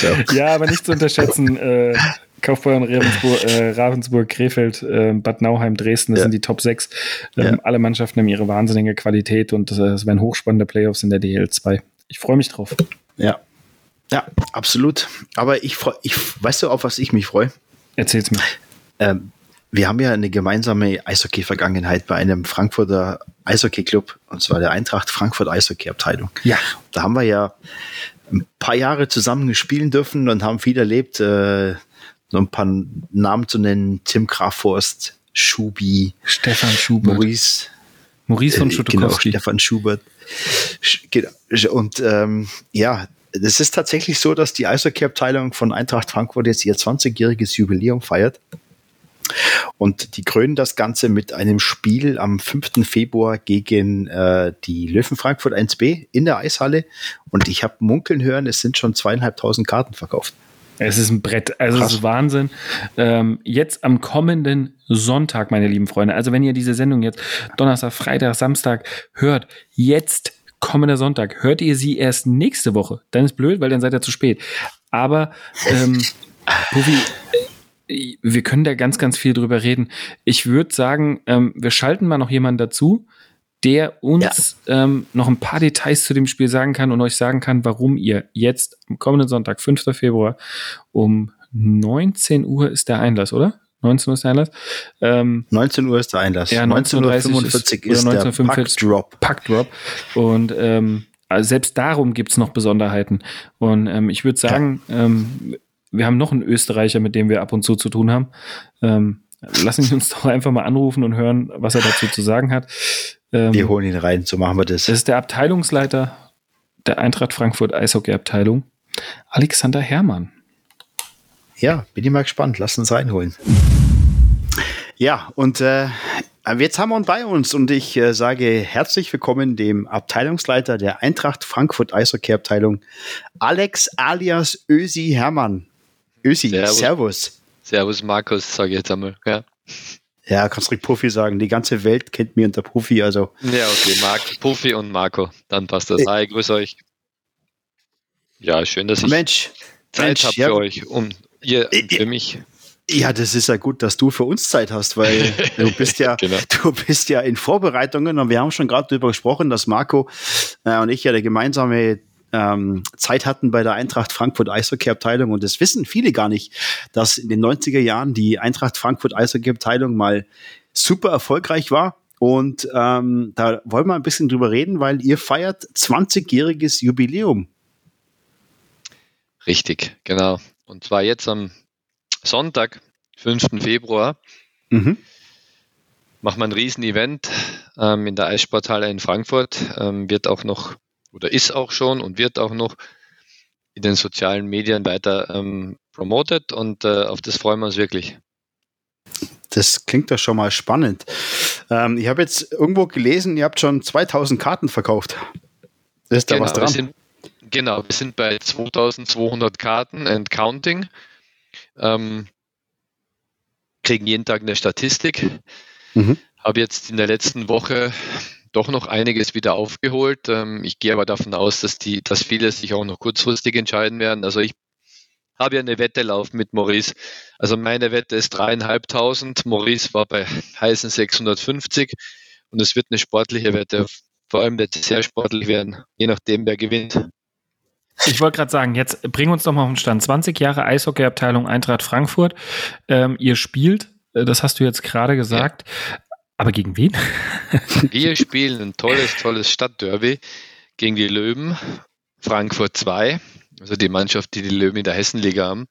So. Ja, aber nicht zu unterschätzen, äh, Kaufbeuren, Ravensburg, äh, Ravensburg Krefeld, äh, Bad Nauheim, Dresden, das ja. sind die Top 6. Ähm, ja. Alle Mannschaften haben ihre wahnsinnige Qualität und es werden hochspannende Playoffs in der DL2. Ich freue mich drauf. Ja, ja, absolut. Aber ich freue, ich, weißt du, auf was ich mich freue? Erzähl's mir. Ähm, wir haben ja eine gemeinsame Eishockey-Vergangenheit bei einem Frankfurter Eishockey-Club, und zwar der Eintracht Frankfurt Eishockey-Abteilung. Ja. Da haben wir ja ein paar Jahre zusammen spielen dürfen und haben viel erlebt. Äh, nur ein paar Namen zu nennen: Tim Grafforst, Schubi, Stefan Schubert, Maurice, Maurice von äh, Genau, Stefan Schubert. Genau. Und ähm, ja, es ist tatsächlich so, dass die Eishockey-Abteilung von Eintracht Frankfurt jetzt ihr 20-jähriges Jubiläum feiert. Und die krönen das Ganze mit einem Spiel am 5. Februar gegen äh, die Löwen Frankfurt 1b in der Eishalle. Und ich habe munkeln hören, es sind schon zweieinhalbtausend Karten verkauft. Es ist ein Brett, also es ist Wahnsinn. Ähm, jetzt am kommenden Sonntag, meine lieben Freunde, also wenn ihr diese Sendung jetzt Donnerstag, Freitag, Samstag hört, jetzt kommender Sonntag. Hört ihr sie erst nächste Woche? Dann ist blöd, weil dann seid ihr zu spät. Aber ähm, Puffy, wir können da ganz, ganz viel drüber reden. Ich würde sagen, ähm, wir schalten mal noch jemanden dazu, der uns ja. ähm, noch ein paar Details zu dem Spiel sagen kann und euch sagen kann, warum ihr jetzt am kommenden Sonntag, 5. Februar, um 19 Uhr ist der Einlass, oder? 19 Uhr ist der Einlass. Ähm, 19 Uhr ist der Einlass. Ja, 19.45 Uhr ist, ist der Pack-Drop. Pack-Drop. Und ähm, also selbst darum gibt es noch Besonderheiten. Und ähm, ich würde sagen, ja. ähm, wir haben noch einen Österreicher, mit dem wir ab und zu zu tun haben. Ähm, lassen Sie uns doch einfach mal anrufen und hören, was er dazu zu sagen hat. Ähm, wir holen ihn rein, so machen wir das. Das ist der Abteilungsleiter der Eintracht Frankfurt Eishockey-Abteilung, Alexander Herrmann. Ja, bin ich mal gespannt. Lass uns reinholen. Ja, und äh, jetzt haben wir ihn bei uns und ich äh, sage herzlich willkommen dem Abteilungsleiter der Eintracht Frankfurt Eishockey Abteilung, Alex alias Ösi Hermann. Ösi, Servus. Servus, Servus Markus, sage ich jetzt einmal. Ja. Ja, kannst du Puffy sagen. Die ganze Welt kennt mich unter Puffy, also. Ja, okay, Mark, Puffy und Marco. Dann passt das. Hi, grüß euch. Ja, schön, dass ich Mensch, Zeit habe für ja. euch, um, Ihr, für mich. Ja, das ist ja gut, dass du für uns Zeit hast, weil du bist ja, genau. du bist ja in Vorbereitungen und wir haben schon gerade darüber gesprochen, dass Marco äh, und ich ja eine gemeinsame ähm, Zeit hatten bei der Eintracht Frankfurt Eishockey Abteilung und das wissen viele gar nicht, dass in den 90er Jahren die Eintracht Frankfurt Eishockey Abteilung mal super erfolgreich war und ähm, da wollen wir ein bisschen drüber reden, weil ihr feiert 20-jähriges Jubiläum. Richtig, genau. Und zwar jetzt am Sonntag, 5. Februar, mhm. machen wir ein Riesen-Event ähm, in der Eissporthalle in Frankfurt. Ähm, wird auch noch oder ist auch schon und wird auch noch in den sozialen Medien weiter ähm, promotet und äh, auf das freuen wir uns wirklich. Das klingt doch schon mal spannend. Ähm, ich habe jetzt irgendwo gelesen, ihr habt schon 2000 Karten verkauft. Ist da genau, was dran? Wir sind, Genau, wir sind bei 2200 Karten and counting. Ähm, kriegen jeden Tag eine Statistik. Mhm. Habe jetzt in der letzten Woche doch noch einiges wieder aufgeholt. Ähm, ich gehe aber davon aus, dass die, dass viele sich auch noch kurzfristig entscheiden werden. Also ich habe ja eine Wette laufen mit Maurice. Also meine Wette ist dreieinhalbtausend. Maurice war bei heißen 650 und es wird eine sportliche Wette. Vor allem wird es sehr sportlich werden, je nachdem, wer gewinnt. Ich wollte gerade sagen, jetzt bring uns doch mal auf den Stand. 20 Jahre Eishockeyabteilung Eintracht Frankfurt. Ähm, ihr spielt, äh, das hast du jetzt gerade gesagt. Aber gegen wen? Wir spielen ein tolles, tolles Stadtderby gegen die Löwen, Frankfurt 2, also die Mannschaft, die die Löwen in der Hessenliga haben.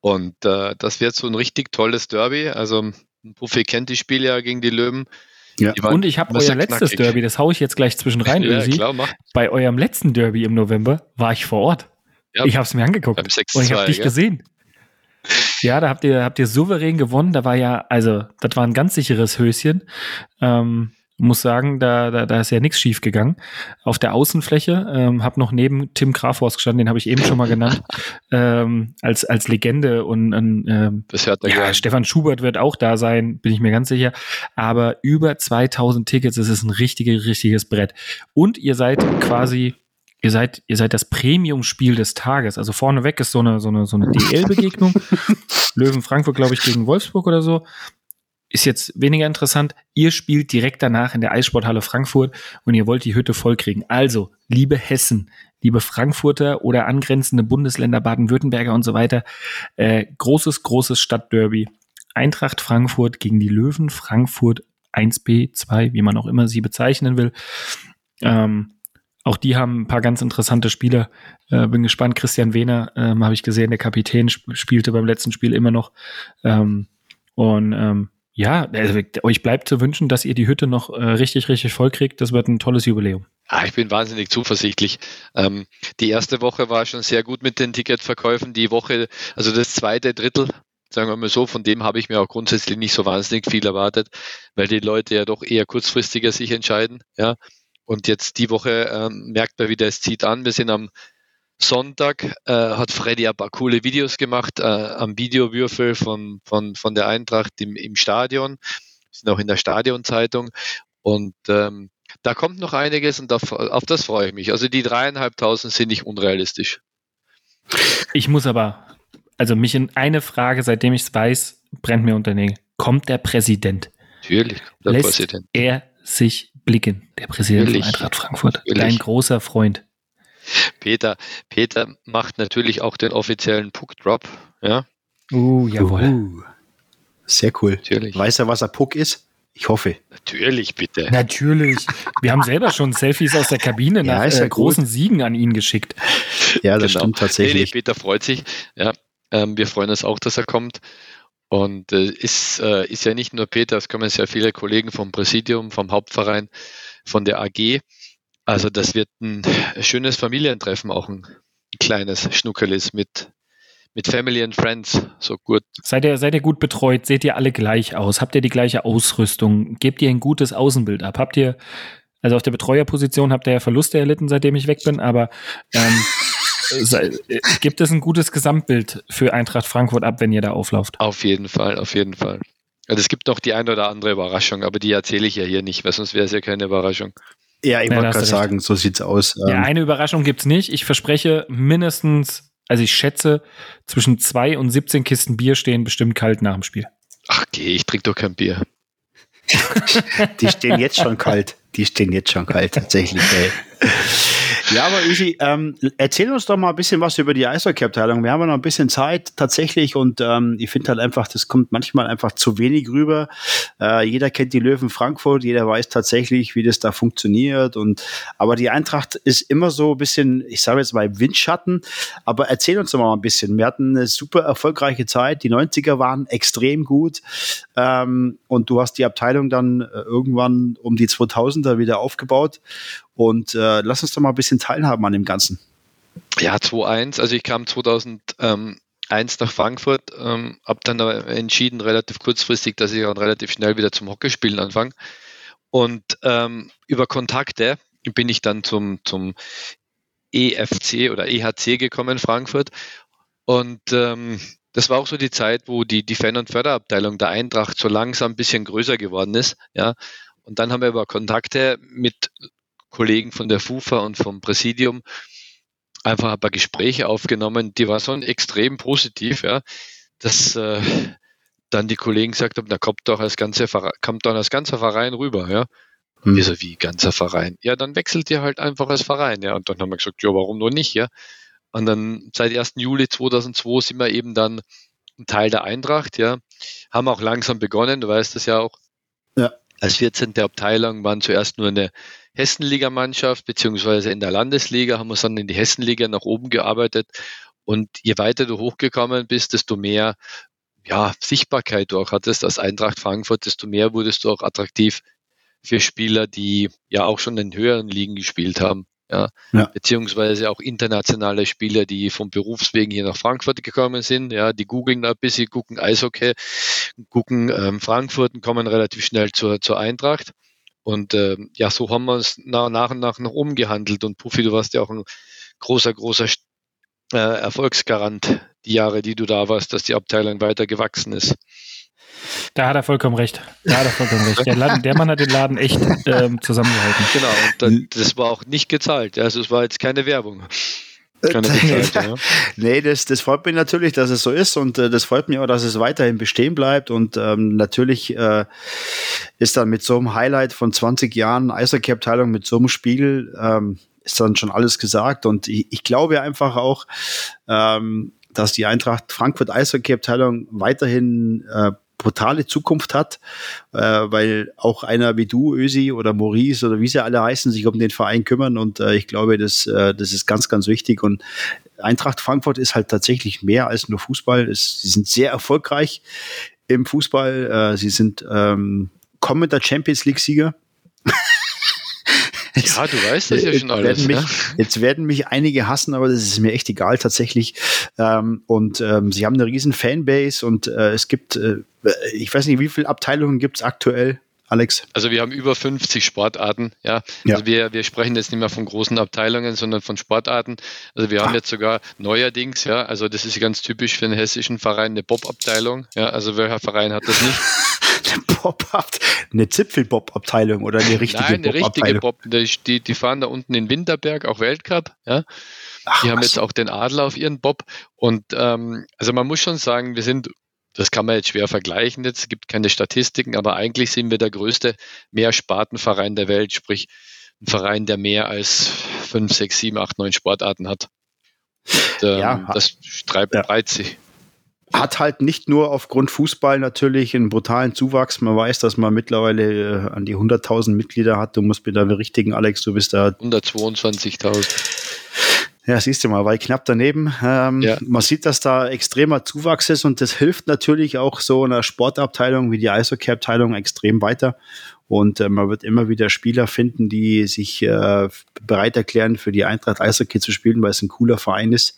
Und äh, das wird so ein richtig tolles Derby. Also Puffy kennt die Spiele ja gegen die Löwen. Ja. Und ich habe euer letztes knackig. Derby, das haue ich jetzt gleich zwischen rein, ja, klar, Bei eurem letzten Derby im November war ich vor Ort. Ja, ich habe es mir angeguckt und ich habe dich ja. gesehen. Ja, da habt ihr, habt ihr souverän gewonnen. Da war ja, also, das war ein ganz sicheres Höschen. Ähm, muss sagen, da, da, da ist ja nichts schief gegangen. Auf der Außenfläche ähm, habe noch neben Tim Grafhorst gestanden, den habe ich eben schon mal genannt, ähm, als, als Legende und ähm, das hört er ja, Stefan Schubert wird auch da sein, bin ich mir ganz sicher. Aber über 2000 Tickets, das ist ein richtiges, richtiges Brett. Und ihr seid quasi ihr seid, ihr seid das Premium-Spiel des Tages. Also vorneweg ist so eine, so eine, so eine DL-Begegnung. Löwen Frankfurt, glaube ich, gegen Wolfsburg oder so ist jetzt weniger interessant. Ihr spielt direkt danach in der Eissporthalle Frankfurt und ihr wollt die Hütte vollkriegen. Also, liebe Hessen, liebe Frankfurter oder angrenzende Bundesländer, Baden-Württemberger und so weiter, äh, großes, großes Stadtderby. Eintracht Frankfurt gegen die Löwen Frankfurt 1b, 2, wie man auch immer sie bezeichnen will. Ähm, auch die haben ein paar ganz interessante Spieler. Äh, bin gespannt. Christian Wehner ähm, habe ich gesehen, der Kapitän sp spielte beim letzten Spiel immer noch. Ähm, und ähm, ja, also, euch bleibt zu wünschen, dass ihr die Hütte noch äh, richtig, richtig voll kriegt. Das wird ein tolles Jubiläum. Ah, ich bin wahnsinnig zuversichtlich. Ähm, die erste Woche war schon sehr gut mit den Ticketverkäufen. Die Woche, also das zweite Drittel, sagen wir mal so, von dem habe ich mir auch grundsätzlich nicht so wahnsinnig viel erwartet, weil die Leute ja doch eher kurzfristiger sich entscheiden. Ja. Und jetzt die Woche ähm, merkt man wieder, es zieht an. Wir sind am Sonntag äh, hat Freddy ein paar coole Videos gemacht äh, am Videowürfel von, von, von der Eintracht im, im Stadion. sind auch in der Stadionzeitung. Und ähm, da kommt noch einiges und auf, auf das freue ich mich. Also die dreieinhalbtausend sind nicht unrealistisch. Ich muss aber, also mich in eine Frage, seitdem ich es weiß, brennt mir unter den Kommt der Präsident? Natürlich, der Lässt Präsident. er sich blicken, der Präsident von Eintracht Frankfurt. Natürlich. Dein großer Freund. Peter, Peter macht natürlich auch den offiziellen Puck-Drop. Ja. Uh, jawohl. Uh, sehr cool. Natürlich. Weiß er, was ein Puck ist? Ich hoffe. Natürlich, bitte. Natürlich. Wir haben selber schon Selfies aus der Kabine ja, nach äh, großen Siegen an ihn geschickt. Ja, das genau. stimmt tatsächlich. Nee, nee, Peter freut sich. Ja, ähm, wir freuen uns auch, dass er kommt. Und äh, ist, äh, ist ja nicht nur Peter, es kommen sehr viele Kollegen vom Präsidium, vom Hauptverein, von der AG. Also das wird ein schönes Familientreffen, auch ein kleines Schnuckelis mit, mit Family and Friends. So gut. Seid ihr, seid ihr gut betreut? Seht ihr alle gleich aus? Habt ihr die gleiche Ausrüstung? Gebt ihr ein gutes Außenbild ab? Habt ihr, also auf der Betreuerposition habt ihr ja Verluste erlitten, seitdem ich weg bin, aber ähm, gibt es ein gutes Gesamtbild für Eintracht Frankfurt ab, wenn ihr da auflauft? Auf jeden Fall, auf jeden Fall. Also es gibt noch die ein oder andere Überraschung, aber die erzähle ich ja hier nicht, weil sonst wäre es ja keine Überraschung. Ja, ich wollte gerade sagen, so sieht's aus. Ja, ähm. eine Überraschung gibt's nicht. Ich verspreche mindestens, also ich schätze, zwischen zwei und 17 Kisten Bier stehen bestimmt kalt nach dem Spiel. Ach, geh, ich trinke doch kein Bier. Die stehen jetzt schon kalt. Die stehen jetzt schon kalt, tatsächlich. Ey. Ja, aber Usi, ähm, erzähl uns doch mal ein bisschen was über die Eishockey-Abteilung. Wir haben ja noch ein bisschen Zeit tatsächlich und ähm, ich finde halt einfach, das kommt manchmal einfach zu wenig rüber. Äh, jeder kennt die Löwen Frankfurt, jeder weiß tatsächlich, wie das da funktioniert. Und aber die Eintracht ist immer so ein bisschen, ich sage jetzt mal Windschatten. Aber erzähl uns doch mal ein bisschen. Wir hatten eine super erfolgreiche Zeit. Die 90er waren extrem gut. Ähm, und du hast die Abteilung dann äh, irgendwann um die 2000er wieder aufgebaut. Und äh, lass uns doch mal ein bisschen teilhaben an dem Ganzen. Ja, 2-1. Also ich kam 2001 nach Frankfurt, ähm, habe dann entschieden, relativ kurzfristig, dass ich auch relativ schnell wieder zum Hockeyspielen anfange. Und ähm, über Kontakte bin ich dann zum, zum EFC oder EHC gekommen, Frankfurt. Und ähm, das war auch so die Zeit, wo die, die Fan- und Förderabteilung der Eintracht so langsam ein bisschen größer geworden ist. Ja, Und dann haben wir aber Kontakte mit Kollegen von der FUFA und vom Präsidium einfach ein paar Gespräche aufgenommen, die waren so extrem positiv, ja, dass äh, dann die Kollegen gesagt haben, da kommt doch als ganze kommt dann als ganzer Verein rüber, ja. Hm. so, wie ganzer Verein? Ja, dann wechselt ihr halt einfach als Verein, ja. Und dann haben wir gesagt, ja, warum nur nicht, ja. Und dann seit 1. Juli 2002 sind wir eben dann ein Teil der Eintracht, ja. Haben auch langsam begonnen, du weißt das ja auch. Ja. Als 14. Abteilung waren zuerst nur eine Hessenligamannschaft, beziehungsweise in der Landesliga haben wir dann in die Hessenliga nach oben gearbeitet. Und je weiter du hochgekommen bist, desto mehr ja, Sichtbarkeit du auch hattest als Eintracht Frankfurt, desto mehr wurdest du auch attraktiv für Spieler, die ja auch schon in höheren Ligen gespielt haben. Ja, ja. beziehungsweise auch internationale Spieler, die vom Berufswegen hier nach Frankfurt gekommen sind, ja, die googeln da ein bisschen, gucken Eishockey, gucken ähm, Frankfurt und kommen relativ schnell zur, zur Eintracht. Und äh, ja, so haben wir uns nach, nach und nach nach oben gehandelt. Und Puffy, du warst ja auch ein großer, großer äh, Erfolgsgarant, die Jahre, die du da warst, dass die Abteilung weiter gewachsen ist. Da hat er vollkommen recht. Da hat er vollkommen recht. Der, Laden, der Mann hat den Laden echt ähm, zusammengehalten. Genau, und dann, das war auch nicht gezahlt. Also es war jetzt keine Werbung. Keine bezahlt, ja. nee, das, das freut mich natürlich, dass es so ist und äh, das freut mich auch, dass es weiterhin bestehen bleibt und ähm, natürlich äh, ist dann mit so einem Highlight von 20 Jahren Eishockey-Abteilung mit so einem Spiel ähm, ist dann schon alles gesagt und ich, ich glaube einfach auch, ähm, dass die Eintracht Frankfurt Eishockey-Abteilung weiterhin äh, brutale Zukunft hat, äh, weil auch einer wie du, Ösi oder Maurice oder wie sie alle heißen, sich um den Verein kümmern und äh, ich glaube, das, äh, das ist ganz, ganz wichtig und Eintracht Frankfurt ist halt tatsächlich mehr als nur Fußball. Es, sie sind sehr erfolgreich im Fußball. Äh, sie sind ähm, kommender Champions League-Sieger. Ja, du weißt das ja schon alles. Mich, ja? Jetzt werden mich einige hassen, aber das ist mir echt egal tatsächlich. Ähm, und ähm, sie haben eine riesen Fanbase und äh, es gibt, äh, ich weiß nicht, wie viele Abteilungen gibt es aktuell? Alex? Also wir haben über 50 Sportarten, ja. ja. Also wir, wir sprechen jetzt nicht mehr von großen Abteilungen, sondern von Sportarten. Also wir haben ah. jetzt sogar neuerdings, ja, also das ist ganz typisch für einen hessischen Verein, eine Bob-Abteilung. Ja, also welcher Verein hat das nicht? Bob eine Zipfel-Bob-Abteilung oder eine richtige Nein, eine richtige Bob. Die, die fahren da unten in Winterberg, auch Weltcup, ja. Ach, die haben jetzt auch den Adler auf ihren Bob. Und ähm, also man muss schon sagen, wir sind, das kann man jetzt schwer vergleichen, jetzt gibt keine Statistiken, aber eigentlich sind wir der größte Mehrspartenverein der Welt, sprich ein Verein, der mehr als fünf, sechs, sieben, acht, neun Sportarten hat. Und, ähm, ja, das treibt ja. breit sich hat halt nicht nur aufgrund Fußball natürlich einen brutalen Zuwachs. Man weiß, dass man mittlerweile äh, an die 100.000 Mitglieder hat. Du musst mir da berichtigen, Alex, du bist da. 122.000. Ja, siehst du mal, weil knapp daneben. Ähm, ja. Man sieht, dass da extremer Zuwachs ist und das hilft natürlich auch so einer Sportabteilung wie die Eishockey-Abteilung extrem weiter. Und äh, man wird immer wieder Spieler finden, die sich äh, bereit erklären, für die Eintracht Eishockey zu spielen, weil es ein cooler Verein ist.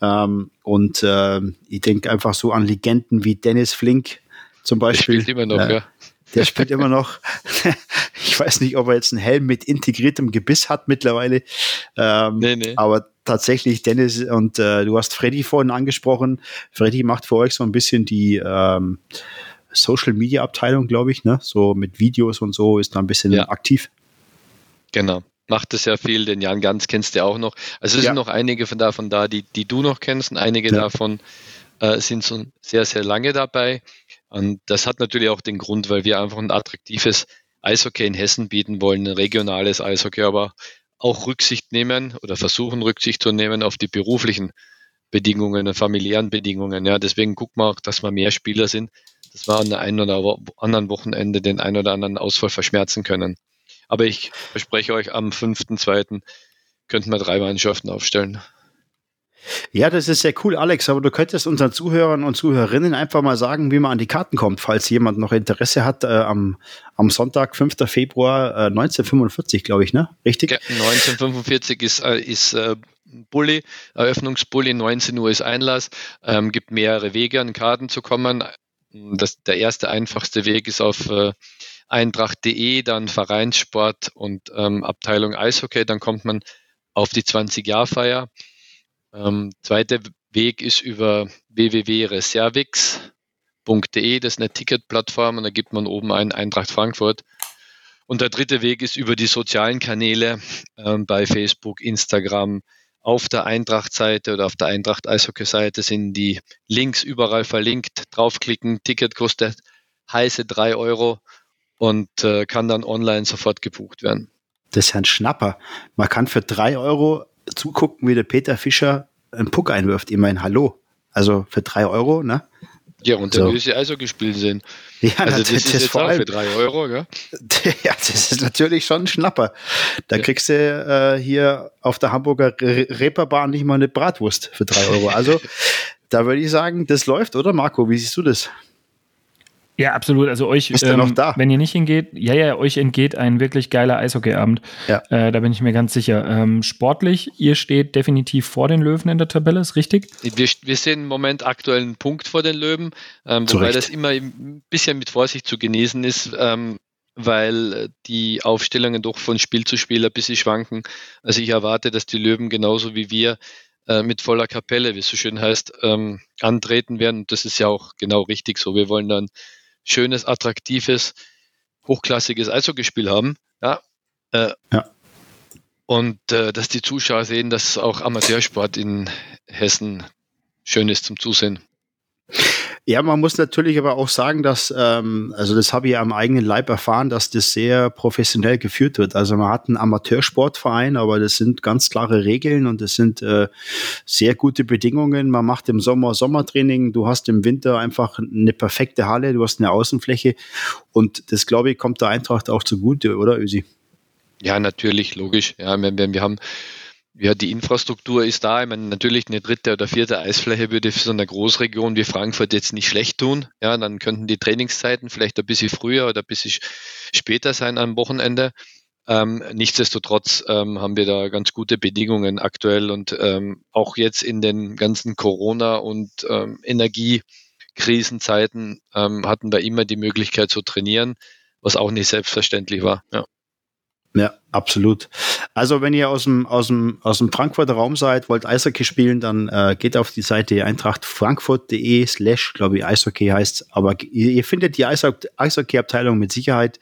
Ähm, und äh, ich denke einfach so an Legenden wie Dennis Flink zum Beispiel. Der spielt immer noch, äh, ja. Der spielt immer noch. ich weiß nicht, ob er jetzt einen Helm mit integriertem Gebiss hat mittlerweile. Ähm, nee, nee. Aber tatsächlich, Dennis und äh, du hast Freddy vorhin angesprochen. Freddy macht für euch so ein bisschen die ähm, Social Media Abteilung, glaube ich, ne? So mit Videos und so ist da ein bisschen ja. aktiv. Genau. Macht es ja viel, den Jan Ganz kennst du auch noch. Also es ja. sind noch einige von davon da, die, die du noch kennst und einige ja. davon äh, sind schon sehr, sehr lange dabei. Und das hat natürlich auch den Grund, weil wir einfach ein attraktives Eishockey in Hessen bieten wollen, ein regionales Eishockey, aber auch Rücksicht nehmen oder versuchen Rücksicht zu nehmen auf die beruflichen Bedingungen, familiären Bedingungen. Ja, deswegen gucken wir auch, dass wir mehr Spieler sind, dass wir an der einen oder anderen Wochenende den einen oder anderen Ausfall verschmerzen können. Aber ich verspreche euch, am 5.2. könnten wir drei Mannschaften aufstellen. Ja, das ist sehr cool, Alex, aber du könntest unseren Zuhörern und Zuhörerinnen einfach mal sagen, wie man an die Karten kommt, falls jemand noch Interesse hat, äh, am, am Sonntag, 5. Februar äh, 1945, glaube ich, ne? Richtig? Ja, 1945 ist, äh, ist äh, Bulli, Eröffnungsbully, 19 Uhr ist Einlass, ähm, gibt mehrere Wege an Karten zu kommen. Das, der erste einfachste Weg ist auf äh, eintracht.de, dann Vereinssport und ähm, Abteilung Eishockey, dann kommt man auf die 20-Jahr-Feier. Ähm, zweiter Weg ist über www.reservix.de, das ist eine Ticketplattform und da gibt man oben ein Eintracht Frankfurt. Und der dritte Weg ist über die sozialen Kanäle ähm, bei Facebook, Instagram, auf der Eintracht-Seite oder auf der Eintracht-Eishockey-Seite sind die Links überall verlinkt. Draufklicken, Ticket kostet heiße drei Euro und äh, kann dann online sofort gebucht werden. Das ist ja ein Schnapper. Man kann für drei Euro zugucken, wie der Peter Fischer einen Puck einwirft. Immerhin Hallo. Also für drei Euro, ne? Ja, und der so. Öse also gespielt sind. Ja, also das, das ist jetzt auch für drei Euro, gell? Ja, das ist natürlich schon ein Schnapper. Da ja. kriegst du äh, hier auf der Hamburger Reeperbahn nicht mal eine Bratwurst für drei Euro. Also da würde ich sagen, das läuft, oder Marco? Wie siehst du das? Ja, absolut. Also euch, Bist ähm, noch da? wenn ihr nicht hingeht, ja, ja, euch entgeht ein wirklich geiler Eishockeyabend. Ja. Äh, da bin ich mir ganz sicher. Ähm, sportlich, ihr steht definitiv vor den Löwen in der Tabelle, ist richtig? Wir, wir sehen im Moment aktuell einen Punkt vor den Löwen, ähm, wobei das immer ein bisschen mit Vorsicht zu genießen ist, ähm, weil die Aufstellungen doch von Spiel zu Spiel ein bisschen schwanken. Also ich erwarte, dass die Löwen genauso wie wir äh, mit voller Kapelle, wie es so schön heißt, ähm, antreten werden. Und das ist ja auch genau richtig so. Wir wollen dann schönes, attraktives, hochklassiges Eishockeyspiel haben. Ja. Äh, ja. Und äh, dass die Zuschauer sehen, dass auch Amateursport in Hessen schön ist zum Zusehen. Ja, man muss natürlich aber auch sagen, dass, ähm, also das habe ich am eigenen Leib erfahren, dass das sehr professionell geführt wird. Also man hat einen Amateursportverein, aber das sind ganz klare Regeln und das sind äh, sehr gute Bedingungen. Man macht im Sommer Sommertraining, du hast im Winter einfach eine perfekte Halle, du hast eine Außenfläche und das, glaube ich, kommt der Eintracht auch zugute, oder Ösi? Ja, natürlich, logisch. Ja, wir, wir haben ja, die Infrastruktur ist da. Ich meine, natürlich eine dritte oder vierte Eisfläche würde für so eine Großregion wie Frankfurt jetzt nicht schlecht tun. Ja, dann könnten die Trainingszeiten vielleicht ein bisschen früher oder ein bisschen später sein am Wochenende. Ähm, nichtsdestotrotz ähm, haben wir da ganz gute Bedingungen aktuell und ähm, auch jetzt in den ganzen Corona- und ähm, Energiekrisenzeiten ähm, hatten wir immer die Möglichkeit zu trainieren, was auch nicht selbstverständlich war. Ja. Ja, absolut. Also wenn ihr aus dem, aus dem, aus dem Frankfurter Raum seid, wollt Eishockey spielen, dann äh, geht auf die Seite eintrachtfrankfurt.de slash, glaube ich, Eishockey heißt. Aber ihr, ihr findet die Eishockey-Abteilung mit Sicherheit.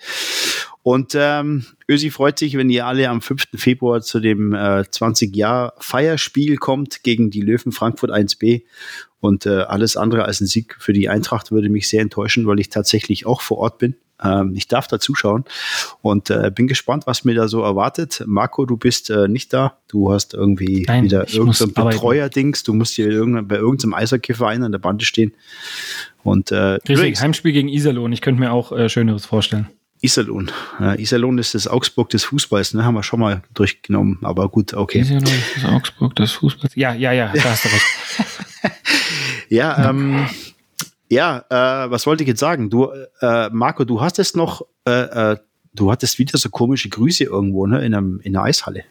Und ähm, Ösi freut sich, wenn ihr alle am 5. Februar zu dem äh, 20-Jahr-Feierspiel kommt gegen die Löwen Frankfurt 1b. Und äh, alles andere als ein Sieg für die Eintracht würde mich sehr enttäuschen, weil ich tatsächlich auch vor Ort bin. Ähm, ich darf da zuschauen und äh, bin gespannt, was mir da so erwartet. Marco, du bist äh, nicht da. Du hast irgendwie Nein, wieder irgendein Betreuer-Dings. Du musst hier bei irgendeinem Eishockey-Verein an der Bande stehen. Und, äh, Richtig, übrigens, Heimspiel gegen Iserlohn. Ich könnte mir auch äh, Schöneres vorstellen. Iserlohn. Äh, Iserlohn ist das Augsburg des Fußballs, ne? Haben wir schon mal durchgenommen, aber gut, okay. Iserlohn ist das Augsburg des Fußballs. Ja, ja, ja, da hast du recht. ja, ähm, ja, äh, was wollte ich jetzt sagen? Du, äh, Marco, du hast es noch, äh, äh, du hattest wieder so komische Grüße irgendwo, ne, in, einem, in einer Eishalle.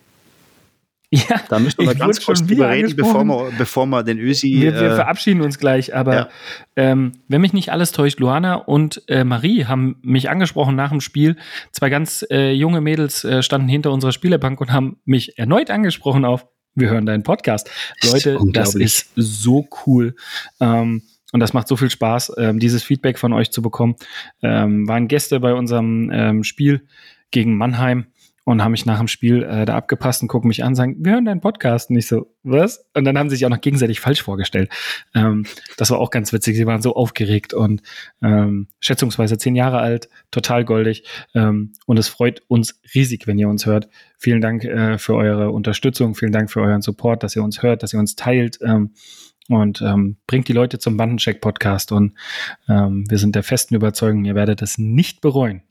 Ja, da müssen wir ganz kurz drüber reden, bevor wir, bevor wir den Ösi. Wir, wir äh, verabschieden uns gleich, aber ja. ähm, wenn mich nicht alles täuscht, Luana und äh, Marie haben mich angesprochen nach dem Spiel. Zwei ganz äh, junge Mädels äh, standen hinter unserer Spielebank und haben mich erneut angesprochen auf, wir hören deinen Podcast. Leute, das ist so cool. Ähm, und das macht so viel Spaß, ähm, dieses Feedback von euch zu bekommen. Ähm, waren Gäste bei unserem ähm, Spiel gegen Mannheim und haben mich nach dem Spiel äh, da abgepasst und gucken mich an und sagen, wir hören deinen Podcast. Und ich so, was? Und dann haben sie sich auch noch gegenseitig falsch vorgestellt. Ähm, das war auch ganz witzig. Sie waren so aufgeregt und ähm, schätzungsweise zehn Jahre alt, total goldig. Ähm, und es freut uns riesig, wenn ihr uns hört. Vielen Dank äh, für eure Unterstützung, vielen Dank für euren Support, dass ihr uns hört, dass ihr uns teilt. Ähm, und ähm, bringt die Leute zum Bandencheck-Podcast. Und ähm, wir sind der festen Überzeugung, ihr werdet es nicht bereuen.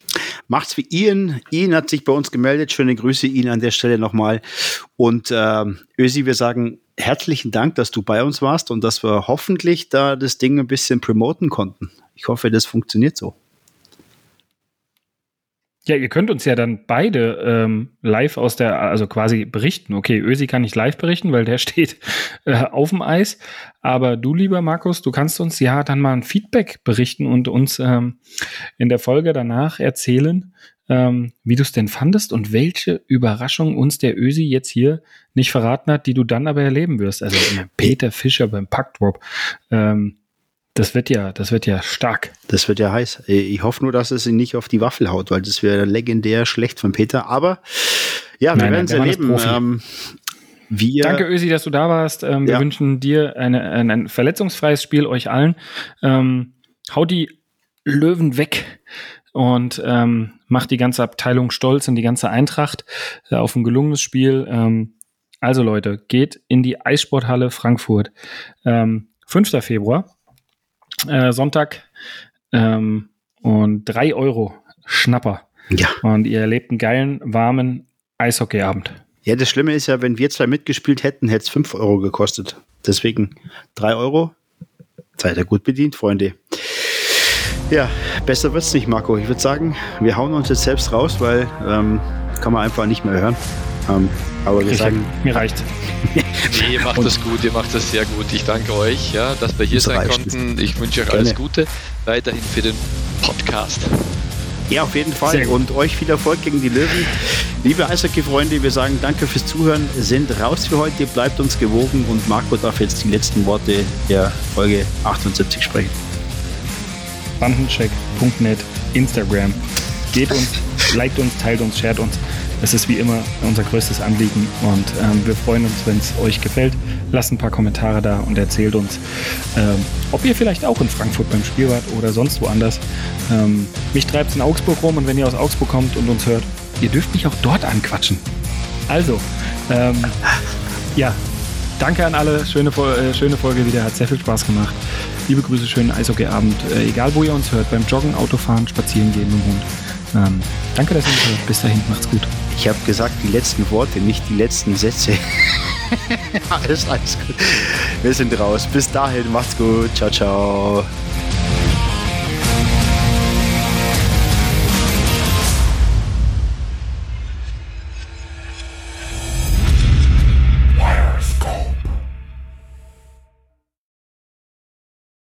Macht's wie Ian. Ian hat sich bei uns gemeldet. Schöne Grüße Ian an der Stelle nochmal. Und äh, Ösi, wir sagen herzlichen Dank, dass du bei uns warst und dass wir hoffentlich da das Ding ein bisschen promoten konnten. Ich hoffe, das funktioniert so. Ja, ihr könnt uns ja dann beide ähm, live aus der, also quasi berichten. Okay, Ösi kann nicht live berichten, weil der steht äh, auf dem Eis. Aber du, lieber Markus, du kannst uns ja dann mal ein Feedback berichten und uns ähm, in der Folge danach erzählen, ähm, wie du es denn fandest und welche Überraschung uns der Ösi jetzt hier nicht verraten hat, die du dann aber erleben wirst. Also Peter Fischer beim Packdrop. Ähm, Das wird ja, das wird ja stark. Das wird ja heiß. Ich hoffe nur, dass es ihn nicht auf die Waffel haut, weil das wäre legendär schlecht von Peter. Aber ja, wir werden es erleben. Ähm, wir Danke, Ösi, dass du da warst. Ähm, wir ja. wünschen dir eine, ein, ein verletzungsfreies Spiel, euch allen. Ähm, haut die Löwen weg und ähm, macht die ganze Abteilung stolz und die ganze Eintracht äh, auf ein gelungenes Spiel. Ähm, also Leute, geht in die Eissporthalle Frankfurt. Ähm, 5. Februar, äh, Sonntag ähm, und 3 Euro Schnapper. Ja. Und ihr erlebt einen geilen, warmen Eishockeyabend. Ja, das Schlimme ist ja, wenn wir zwei mitgespielt hätten, hätte es 5 Euro gekostet. Deswegen 3 Euro. Seid ihr gut bedient, Freunde. Ja, besser wird's nicht, Marco. Ich würde sagen, wir hauen uns jetzt selbst raus, weil ähm, kann man einfach nicht mehr hören. Ähm, aber wir sagen, mir reicht. nee, ihr macht das gut, ihr macht das sehr gut. Ich danke euch, ja, dass wir hier sein konnten. Ich wünsche euch alles Gute weiterhin für den Podcast. Ja, auf jeden Fall. Und euch viel Erfolg gegen die Löwen. Liebe Eishockey-Freunde, wir sagen danke fürs Zuhören, sind raus für heute, bleibt uns gewogen und Marco darf jetzt die letzten Worte der Folge 78 sprechen. Bandencheck.net, Instagram. Geht uns, liked uns, teilt uns, shared uns. Das ist wie immer unser größtes Anliegen und ähm, wir freuen uns, wenn es euch gefällt. Lasst ein paar Kommentare da und erzählt uns, ähm, ob ihr vielleicht auch in Frankfurt beim Spiel wart oder sonst woanders. Ähm, mich treibt es in Augsburg rum und wenn ihr aus Augsburg kommt und uns hört, ihr dürft mich auch dort anquatschen. Also, ähm, ja, danke an alle. Schöne, äh, schöne Folge wieder, hat sehr viel Spaß gemacht. Liebe Grüße, schönen Eishockeyabend. Äh, egal wo ihr uns hört, beim Joggen, Autofahren, Spazieren gehen mit dem Hund. Ähm, danke, dass ihr uns hört. Bis dahin, macht's gut. Ich habe gesagt, die letzten Worte, nicht die letzten Sätze. alles, alles gut. Wir sind raus. Bis dahin, macht's gut. Ciao, ciao.